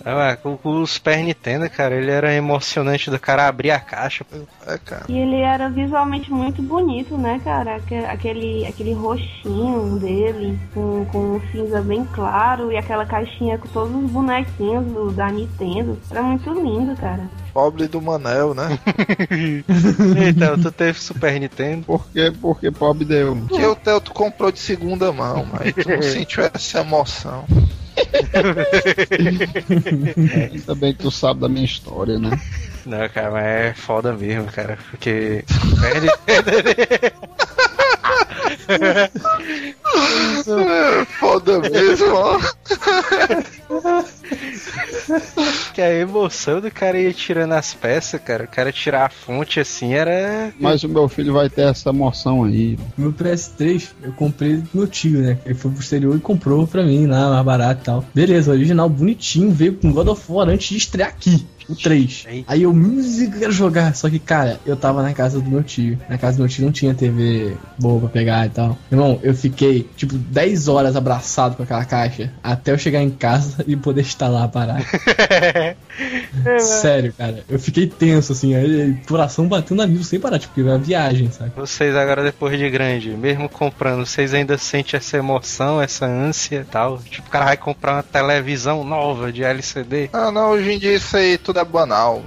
[SPEAKER 3] Ah, mas com com o Super Nintendo, cara, ele era emocionante do cara abrir a caixa.
[SPEAKER 6] É, cara.
[SPEAKER 5] E ele era visualmente muito bonito, né, cara? Aque- Aquele, aquele roxinho dele, com, com um cinza bem claro, e aquela caixinha com todos os bonequinhos do, da Nintendo. Era muito lindo, cara.
[SPEAKER 6] Pobre do Manel, né?
[SPEAKER 3] Então, tu teve Super Nintendo.
[SPEAKER 4] Por quê? Porque pobre deu. mano.
[SPEAKER 6] Que o Theo tu comprou de segunda mão, mas tu não sentiu essa emoção.
[SPEAKER 4] Ainda bem que tu sabe da minha história, né?
[SPEAKER 3] Não, cara, mas é foda mesmo, cara. Porque Super Nintendo
[SPEAKER 6] É, foda mesmo, ó.
[SPEAKER 3] que a emoção do cara ia tirando as peças, cara. O cara tirar a fonte assim era.
[SPEAKER 4] Mas o meu filho vai ter essa emoção aí.
[SPEAKER 7] Meu PS3 eu comprei do meu tio, né? Ele foi pro exterior e comprou pra mim lá, mais barato e tal. Beleza, original, bonitinho, veio com God of War antes de estrear aqui. O 3.
[SPEAKER 3] Eita.
[SPEAKER 7] Aí eu, música, quero jogar. Só que, cara, eu tava na casa do meu tio. Na casa do meu tio não tinha TV boa pra pegar tal. Irmão, eu fiquei, tipo, 10 horas abraçado com aquela caixa. Até eu chegar em casa e poder instalar a parada. Sério, cara. Eu fiquei tenso, assim. Aí, coração batendo a mil sem parar, tipo, era uma viagem, sabe?
[SPEAKER 3] Vocês agora depois de grande, mesmo comprando, vocês ainda sentem essa emoção, essa ânsia e tal? Tipo, o cara vai comprar uma televisão nova de LCD.
[SPEAKER 6] Ah, não, hoje em dia isso aí tudo é banal,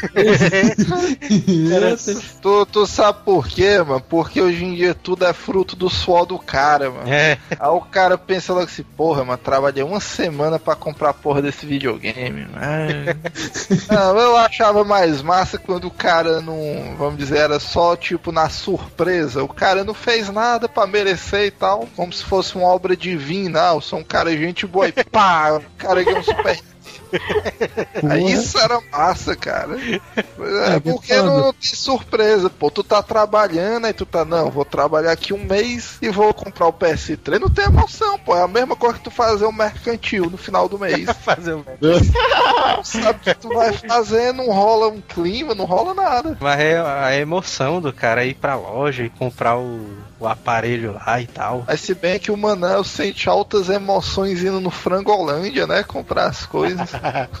[SPEAKER 6] Tu, tu sabe por quê, mano? Porque hoje em dia tudo é fruto do suor do cara, mano.
[SPEAKER 3] É,
[SPEAKER 6] Aí o cara pensa logo assim, porra, mano, trabalhei uma semana pra comprar a porra desse videogame, mano. não, eu achava mais massa quando o cara não, vamos dizer, era só tipo na surpresa. O cara não fez nada pra merecer e tal, como se fosse uma obra divina. Ah, eu sou um cara gente boa e pá, o cara ganhou um super. Aí isso era massa, cara. É,
[SPEAKER 7] É, que
[SPEAKER 6] porque
[SPEAKER 7] foda.
[SPEAKER 6] não tem surpresa, pô. Tu tá trabalhando, aí tu tá, não, vou trabalhar aqui um mês e vou comprar o PS3. Não tem emoção, pô. É a mesma coisa que tu fazer um mercantil no final do mês.
[SPEAKER 3] fazer um.
[SPEAKER 6] Sabe o que tu vai fazer, não rola um clima, não rola nada.
[SPEAKER 3] Mas é a emoção do cara ir pra loja e comprar o, o aparelho lá e tal.
[SPEAKER 6] Mas se bem que o Manel sente altas emoções indo no Frangolândia, né? Comprar as coisas.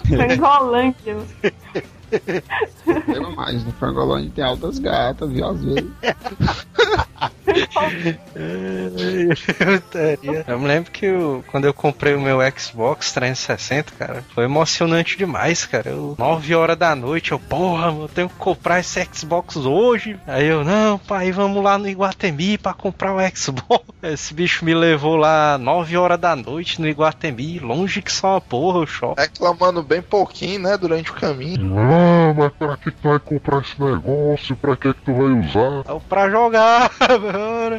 [SPEAKER 5] Frangolândia.
[SPEAKER 4] Pelo mais, no Frangolândia tem altas gatas, viu? Às vezes.
[SPEAKER 3] Eu me lembro que eu- quando eu comprei o meu Xbox 360, cara, foi emocionante demais, cara. Eu, 9 horas da noite, eu, porra, eu tenho que comprar esse Xbox hoje. Aí eu, não, pai, vamos lá no Iguatemi pra comprar o Xbox. Esse bicho me levou lá 9 horas da noite no Iguatemi, longe que só uma porra, o shopping.
[SPEAKER 6] Reclamando bem pouquinho, né? Durante o caminho.
[SPEAKER 1] Ah, mas pra que tu vai comprar esse negócio? Pra que que tu vai usar?
[SPEAKER 3] Eu, pra jogar,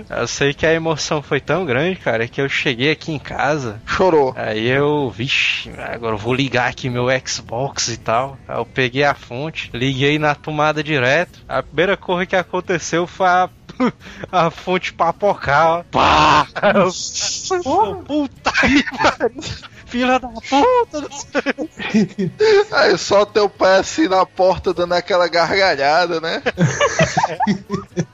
[SPEAKER 3] Eu sei que a emoção foi tão grande, cara, que eu cheguei aqui em casa.
[SPEAKER 6] Chorou.
[SPEAKER 3] Aí eu, vixe, agora eu vou ligar aqui meu Xbox e tal. Aí eu peguei a fonte, liguei na tomada direto. A primeira coisa que aconteceu foi a, a fonte papocar. ó. Pá! Eu, Puta que pariu! Filha da puta!
[SPEAKER 6] Aí só teu pai assim na porta dando aquela gargalhada, né?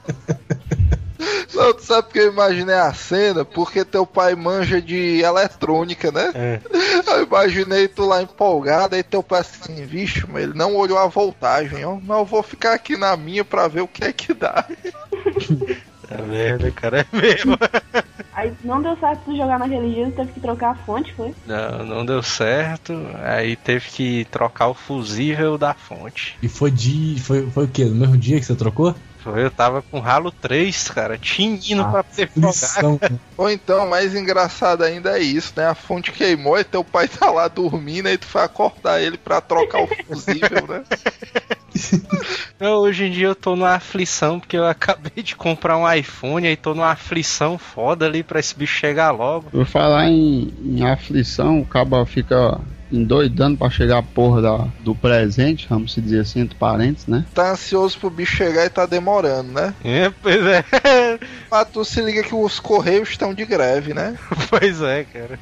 [SPEAKER 6] Não, tu sabe que eu imaginei a cena? Porque teu pai manja de eletrônica, né?
[SPEAKER 3] É.
[SPEAKER 6] Eu imaginei tu lá empolgado, aí teu pai assim, vixe, mas ele não olhou a voltagem, ó. Mas eu vou ficar aqui na minha pra ver o que é que dá.
[SPEAKER 3] É merda, cara, é mesmo.
[SPEAKER 5] Aí não deu certo tu jogar naquele dia, tu teve que trocar a fonte, foi?
[SPEAKER 3] Não, não deu certo. Aí teve que trocar o fusível da fonte.
[SPEAKER 7] E foi de. Foi, foi o quê? No mesmo dia que você trocou?
[SPEAKER 3] Eu tava com ralo 3, cara, tinindo pra poder jogar.
[SPEAKER 7] Lição.
[SPEAKER 6] Ou então, mais engraçado ainda é isso, né? A fonte queimou e teu pai tá lá dormindo, aí tu foi acordar ele pra trocar o fusível, né?
[SPEAKER 3] Hoje em dia eu tô numa aflição, porque eu acabei de comprar um iPhone, aí tô numa aflição foda ali pra esse bicho chegar logo.
[SPEAKER 4] Por falar em, em aflição, o cabo fica endoidando pra chegar a porra da, do presente, vamos se dizer assim, entre parentes, né?
[SPEAKER 6] Tá ansioso pro bicho chegar e tá demorando, né?
[SPEAKER 3] É, pois é.
[SPEAKER 6] Mas tu se liga que os correios estão de greve, né?
[SPEAKER 3] pois é, cara.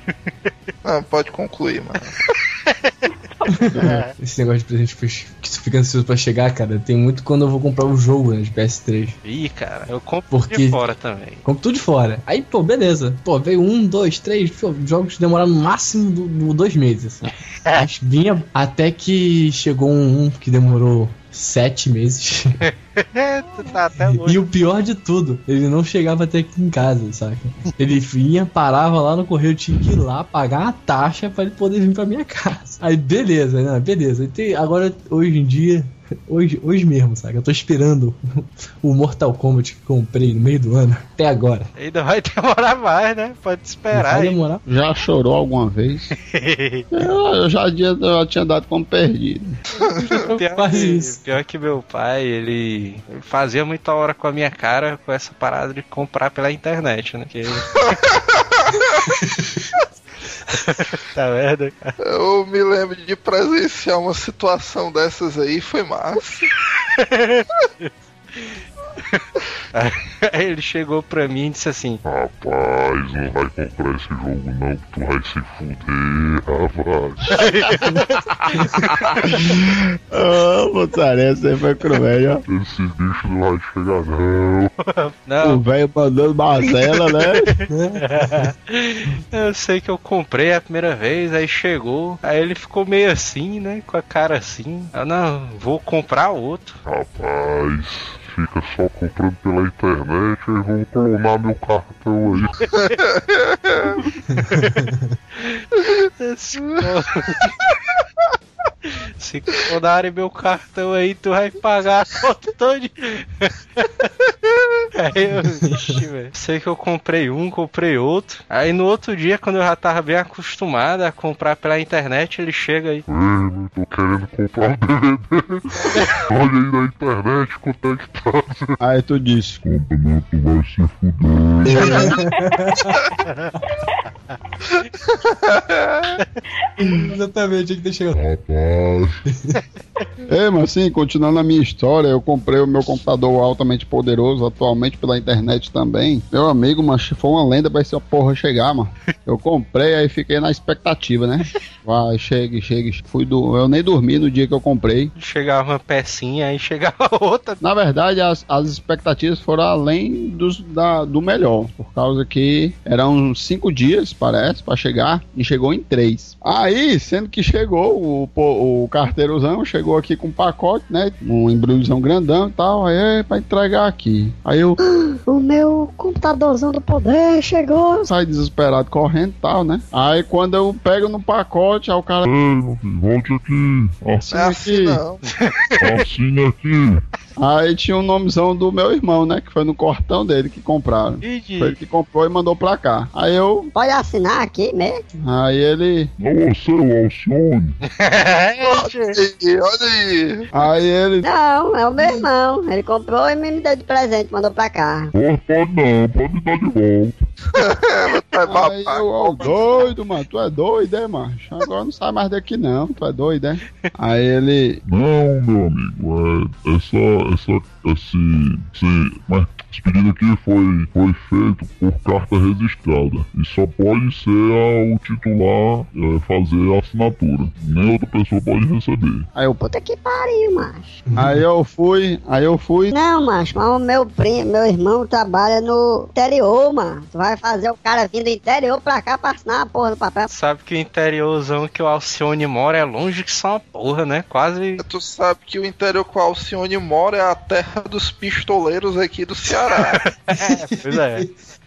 [SPEAKER 6] Não, pode concluir, mano.
[SPEAKER 7] Esse negócio de presente que você fica ansioso pra chegar, cara, tem muito quando eu vou comprar o jogo né, de PS3.
[SPEAKER 3] Ih, cara, eu compro
[SPEAKER 7] Porque-
[SPEAKER 3] de fora também.
[SPEAKER 7] Compro tudo de fora. Aí, pô, beleza. Pô, veio um, dois, três, pô, jogos demoraram no máximo do, do dois meses. Assim. Mas vinha até que chegou um, um que demorou sete meses.
[SPEAKER 3] tá
[SPEAKER 7] E o pior de tudo, ele não chegava até aqui em casa, saca? Ele vinha, parava lá no correio, tinha que ir lá pagar a taxa pra ele poder vir pra minha casa. Aí beleza, né? Beleza. E tem- agora, hoje em dia, hoje, hoje mesmo, saca? Eu tô esperando o Mortal Kombat que comprei no meio do ano, até agora.
[SPEAKER 3] Ainda vai demorar mais, né? Pode esperar
[SPEAKER 7] Vai
[SPEAKER 3] aí.
[SPEAKER 7] demorar.
[SPEAKER 4] Já chorou alguma vez? eu, eu já, tinha- eu já tinha dado como perdido.
[SPEAKER 3] Pior
[SPEAKER 7] Quase
[SPEAKER 3] que,
[SPEAKER 7] isso.
[SPEAKER 3] pior que meu pai, ele ele fazia muita hora com a minha cara com essa parada de comprar pela internet, né? Que... tá merda, cara.
[SPEAKER 6] Eu me lembro de presenciar uma situação dessas aí, foi massa.
[SPEAKER 3] Aí ele chegou pra mim e disse assim:
[SPEAKER 1] Rapaz, não vai comprar esse jogo não, que tu vai se fuder, rapaz.
[SPEAKER 4] Ô, moçaria, você foi cruel, ó.
[SPEAKER 1] Esse bicho não vai chegar não.
[SPEAKER 4] O
[SPEAKER 3] Não,
[SPEAKER 4] velho mandando Marcela, né?
[SPEAKER 3] eu sei que eu comprei a primeira vez, aí chegou, aí ele ficou meio assim, né? Com a cara assim. Eu não, vou comprar outro.
[SPEAKER 1] Rapaz, fica só comprando pela internet e vão clonar meu cartão aí.
[SPEAKER 3] Se clonarem meu cartão aí, tu vai pagar a conta toda. Aí eu, vixe, velho. Sei que eu comprei um, comprei outro. Aí no outro dia, quando eu já tava bem acostumado a comprar pela internet, ele chega aí.
[SPEAKER 1] Ei, não tô querendo comprar um DVD. Olha aí na internet quanto é que tá.
[SPEAKER 4] Aí tu disse,
[SPEAKER 1] Compra não, tu vai se fuder.
[SPEAKER 7] Exatamente, tinha que ter chegado.
[SPEAKER 1] Rapaz,
[SPEAKER 4] É, mas assim, continuando a minha história, eu comprei o meu computador altamente poderoso atualmente pela internet também. Meu amigo, mas foi uma lenda pra essa porra chegar, mano. Eu comprei, aí fiquei na expectativa, né? Vai, chegue, chegue. Fui do... Eu nem dormi no dia que eu comprei.
[SPEAKER 3] Chegava uma pecinha, aí chegava outra.
[SPEAKER 4] Na verdade, as, as expectativas foram além dos, da, do melhor, por causa que eram cinco dias, parece, pra chegar, e chegou em três. Aí, sendo que chegou, o, pô- o carteirozão chegou aqui com um pacote, né? Um embrulhozão grandão e tal, aí é pra entregar aqui. Aí eu
[SPEAKER 8] O meu computadorzão do poder chegou.
[SPEAKER 4] saí desesperado correndo e tal, né? Aí quando eu pego no pacote, aí o cara.
[SPEAKER 1] ei, volte aqui.
[SPEAKER 6] Não é
[SPEAKER 4] Assina
[SPEAKER 6] assim
[SPEAKER 4] aqui.
[SPEAKER 6] não.
[SPEAKER 1] Assina aqui.
[SPEAKER 4] Aí tinha o nomezão do meu irmão, né? Que foi no cortão dele que compraram. Foi ele que comprou e mandou pra cá. Aí eu.
[SPEAKER 8] Pode assinar aqui mesmo.
[SPEAKER 4] Aí ele.
[SPEAKER 1] Não você, o Alcione.
[SPEAKER 6] Olha aí.
[SPEAKER 4] Aí ele.
[SPEAKER 8] Não, é o meu irmão. Ele comprou e me deu de presente, mandou pra cá.
[SPEAKER 1] Pode, pode não, pode dar de volta.
[SPEAKER 6] Tá
[SPEAKER 4] Aí eu, ó, doido, mano, tu é doido, é, macho? Agora não sai mais daqui não, tu é doido, é? Aí ele,
[SPEAKER 1] Não, meu amigo, é, essa, essa, esse, esse, mas esse pedido aqui foi, foi feito por carta registrada e só pode ser a, o titular é, fazer a assinatura, nem outra pessoa pode receber.
[SPEAKER 4] aí eu,
[SPEAKER 8] Puta que pariu, macho.
[SPEAKER 4] aí eu fui, aí eu fui,
[SPEAKER 8] Não, macho, mas o meu primo, meu irmão trabalha no interior, mano. Tu vai fazer o cara vir do interior pra cá pra assinar a porra do papel.
[SPEAKER 3] Sabe que o interiorzão que o Alcione mora é longe que só uma porra, né? Quase.
[SPEAKER 6] Tu sabe que o interior com a Alcione mora é a terra dos pistoleiros aqui do Ceará.
[SPEAKER 3] Pois é.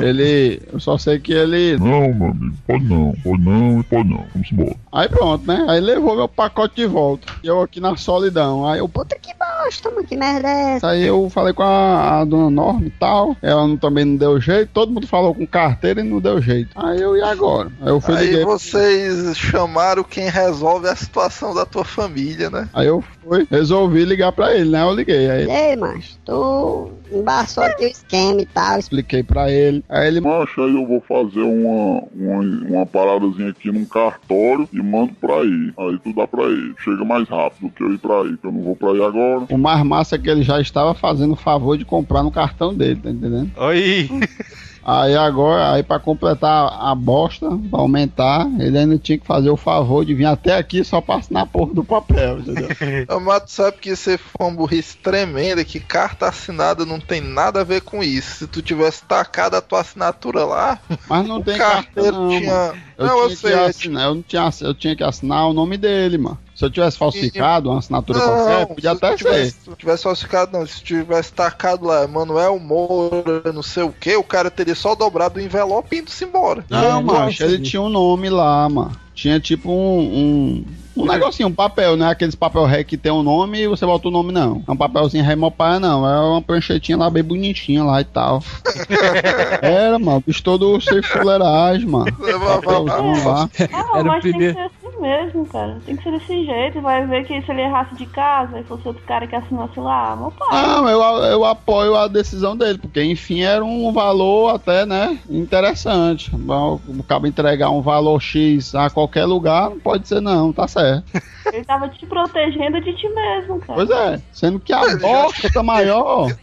[SPEAKER 4] ele, eu só sei que ele,
[SPEAKER 1] Não, meu amigo, pode não, pode não e pode não. Vamos embora.
[SPEAKER 4] aí pronto, né? Aí levou meu pacote de volta, e eu aqui na solidão, aí eu,
[SPEAKER 8] Puta que bosta, mano. Que merda é essa?
[SPEAKER 4] Aí eu falei com a, a dona Norma e tal. Ela não- também não deu jeito. Todo mundo falou com carteira e não deu jeito. Aí eu, e agora? Aí eu fui
[SPEAKER 6] Aí
[SPEAKER 4] liguei.
[SPEAKER 6] vocês chamaram quem resolve a situação da tua família, né?
[SPEAKER 4] Aí eu fui, resolvi ligar pra ele, né? Eu liguei. Aí
[SPEAKER 8] Ei, macho, tu embaçou aqui o esquema e tal.
[SPEAKER 4] expliquei pra ele. Aí ele,
[SPEAKER 1] Macho, aí eu vou fazer uma, uma, uma paradazinha aqui num cartório e mando pra aí. Aí tu dá pra ir. Chega mais rápido que eu ir pra aí, que eu não vou pra aí agora.
[SPEAKER 4] o mais massa é que ele já estava fazendo o favor de comprar no cartão dele, tá entendendo?
[SPEAKER 3] Oi!
[SPEAKER 4] Aí agora, aí pra completar a bosta, pra aumentar, ele ainda tinha que fazer o favor de vir até aqui só pra assinar a porra do papel, entendeu?
[SPEAKER 6] Mas tu sabe que isso foi uma burrice tremenda, que carta assinada não tem nada a ver com isso. Se tu tivesse tacado a tua assinatura lá,
[SPEAKER 4] Mas não
[SPEAKER 6] o
[SPEAKER 4] tem
[SPEAKER 6] carteiro
[SPEAKER 4] não, mano. Eu,
[SPEAKER 6] não, eu
[SPEAKER 4] tinha
[SPEAKER 6] sei.
[SPEAKER 4] que assinar, eu, não tinha, eu tinha que assinar o nome dele, mano. Se eu tivesse falsificado uma assinatura
[SPEAKER 6] Não,
[SPEAKER 4] qualquer, podia
[SPEAKER 6] se
[SPEAKER 4] até
[SPEAKER 6] tivesse,
[SPEAKER 4] ser.
[SPEAKER 6] se tivesse falsificado, não. Se tivesse tacado lá, Manuel Moura, não sei o que, o cara teria só dobrado o envelope e indo-se embora.
[SPEAKER 4] Não,
[SPEAKER 7] É,
[SPEAKER 4] macho, ele tinha um nome lá, mano. Tinha tipo um. um... Um negocinho, um papel, não é aqueles papel ré que tem um nome e você bota o nome, não. É um papelzinho remopaia, não. É uma pranchetinha lá bem bonitinha lá e tal. Era, mano. Bicho todo sem fuleiragem, mano. Papelzão lá.
[SPEAKER 5] Ah,
[SPEAKER 7] Era o primeiro-
[SPEAKER 5] mesmo, cara. Tem que ser desse jeito. Vai ver que se ele errasse de casa e fosse outro cara que assinasse lá, meu pai.
[SPEAKER 4] Não, eu, eu apoio a decisão dele, porque enfim era um valor até, né, interessante. Bom, O cabo entregar um valor X a qualquer lugar, não pode ser não, tá certo.
[SPEAKER 5] Ele tava te protegendo de ti mesmo, cara.
[SPEAKER 4] Pois é, sendo que a bosta maior.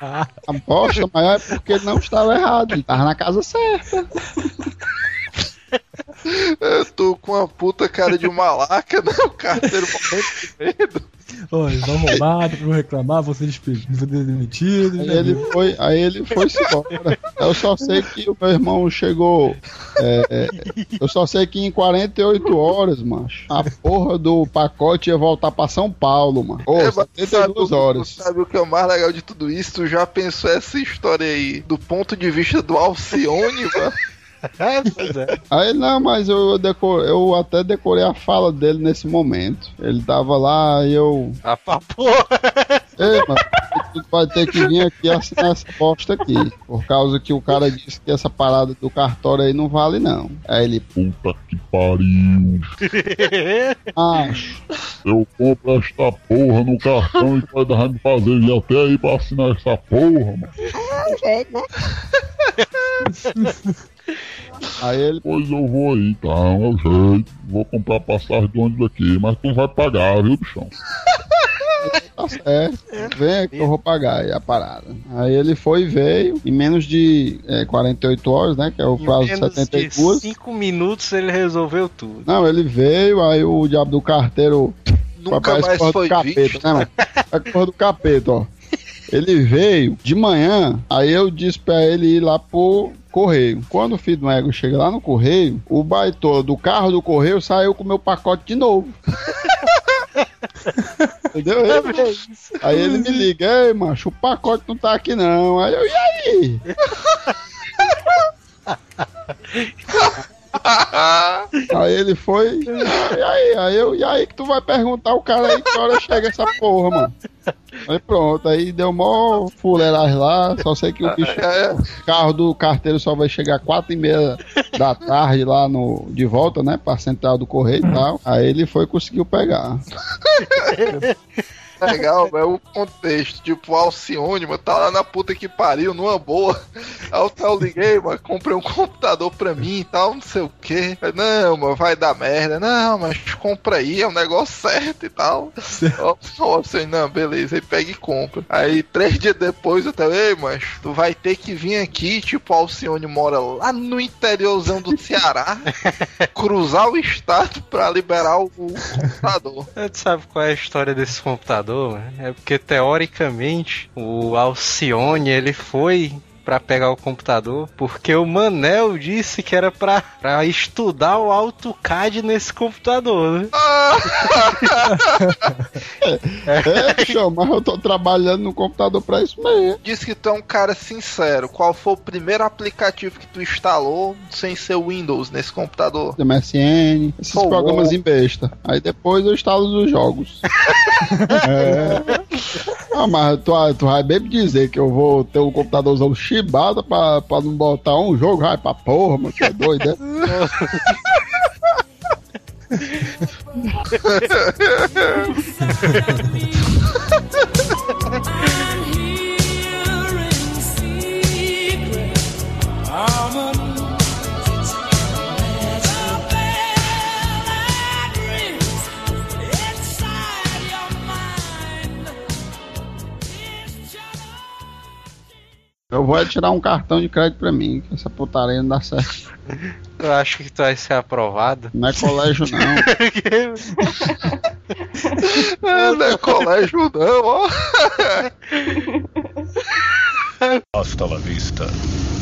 [SPEAKER 4] A bosta maior é porque ele não estava errado, ele estava na casa certa.
[SPEAKER 6] Eu tô com uma puta cara de malaca, né? O carteiro morrendo de medo.
[SPEAKER 7] Olha, vão roubar, vão reclamar, vão ser despedidos, vão ser demitidos.
[SPEAKER 4] Aí
[SPEAKER 7] né?
[SPEAKER 4] ele foi, aí ele foi embora. Eu só sei que o meu irmão chegou. é, é, eu só sei que em 48 horas, macho, a porra do pacote ia voltar pra São Paulo, mano. Ô,
[SPEAKER 6] É, mas tu
[SPEAKER 4] 72
[SPEAKER 6] sabe
[SPEAKER 4] horas.
[SPEAKER 6] Sabe o que é o mais legal de tudo isso? Tu já pensou essa história aí do ponto de vista do Alcione, mano?
[SPEAKER 3] pois é.
[SPEAKER 4] Aí não, mas eu, deco- eu até decorei a fala dele nesse momento. Ele tava lá e eu.
[SPEAKER 3] A porra.
[SPEAKER 4] Ei, mano, tu vai ter que vir aqui assinar essa bosta aqui. Por causa que o cara disse que essa parada do cartório aí não vale, não. Aí ele,
[SPEAKER 1] Puta que pariu.
[SPEAKER 4] acho.
[SPEAKER 1] Eu compro esta porra no cartão e vai dar de fazer ele até aí pra assinar essa porra, mano.
[SPEAKER 8] É o jeito, né?
[SPEAKER 4] Aí ele,
[SPEAKER 1] Pois eu vou aí, tá? É o jeito. Vou comprar passagem de ônibus aqui, mas tu vai pagar, viu, bichão?
[SPEAKER 4] tá certo. Vem aqui que eu vou pagar aí a parada. Aí ele foi e veio. Em menos de é, 48 horas, né? Que é o
[SPEAKER 3] Em
[SPEAKER 4] prazo de
[SPEAKER 3] menos de
[SPEAKER 4] 72.
[SPEAKER 3] 5 minutos ele resolveu tudo.
[SPEAKER 4] Não, ele veio, aí o diabo do carteiro
[SPEAKER 6] Nunca mais foi
[SPEAKER 4] do capeta,
[SPEAKER 6] visto.
[SPEAKER 4] né, mano? É a porra do capeta, ó. Ele veio de manhã, aí eu disse pra ele ir lá pro correio. Quando o filho do ego chega lá no correio, o baitola do carro do correio saiu com o meu pacote de novo. Entendeu? Ele- aí ele me liga, ei, macho, o pacote não tá aqui não. Aí eu, e aí? Aí ele foi. E aí, aí eu, e aí que tu vai perguntar o cara aí que hora chega essa porra, mano. Aí pronto, aí deu mó fuleiragem lá, só sei que o bicho,
[SPEAKER 6] É,
[SPEAKER 4] o carro do carteiro só vai chegar quatro e meia da tarde lá no, de volta, né, pra central do correio e tal. Aí ele foi e conseguiu pegar.
[SPEAKER 6] legal, é o contexto. Tipo, o Alcione, mano, tá lá na puta que pariu, numa boa. Aí eu liguei, mano, comprei um computador pra mim e tal, não sei o que. Não, mano, vai dar merda. Não, mas compra aí, é um negócio certo e tal. Ó, assim, não, beleza, aí pega e compra. Aí três dias depois eu tava, ei, mas tu vai ter que vir aqui, tipo, o Alcione mora lá no interiorzão do Ceará, cruzar o estado pra liberar o computador.
[SPEAKER 3] Tu sabe qual é a história desse computador? É porque teoricamente o Alcione ele foi para pegar o computador, porque o Manel disse que era pra, pra estudar o AutoCAD nesse computador, né?
[SPEAKER 4] é, mas eu tô trabalhando no computador pra isso mesmo.
[SPEAKER 6] Diz que tu é um cara sincero. Qual foi o primeiro aplicativo que tu instalou sem ser Windows nesse computador?
[SPEAKER 4] MSN, esses Pô, programas em besta. Aí depois eu instalo os jogos. é. Ah, mas tu, tu vai bem me dizer que eu vou ter um computadorzão chibada pra, pra não botar um jogo, vai pra porra, mano, que é doido, é? Eu vou tirar um cartão de crédito pra mim, que essa putaria não dá certo.
[SPEAKER 3] Eu acho que tu vai ser aprovado.
[SPEAKER 4] Não é colégio, não.
[SPEAKER 6] é, não é colégio, não, ó.
[SPEAKER 9] Hasta la vista,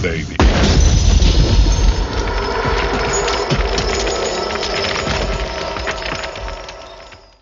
[SPEAKER 9] baby.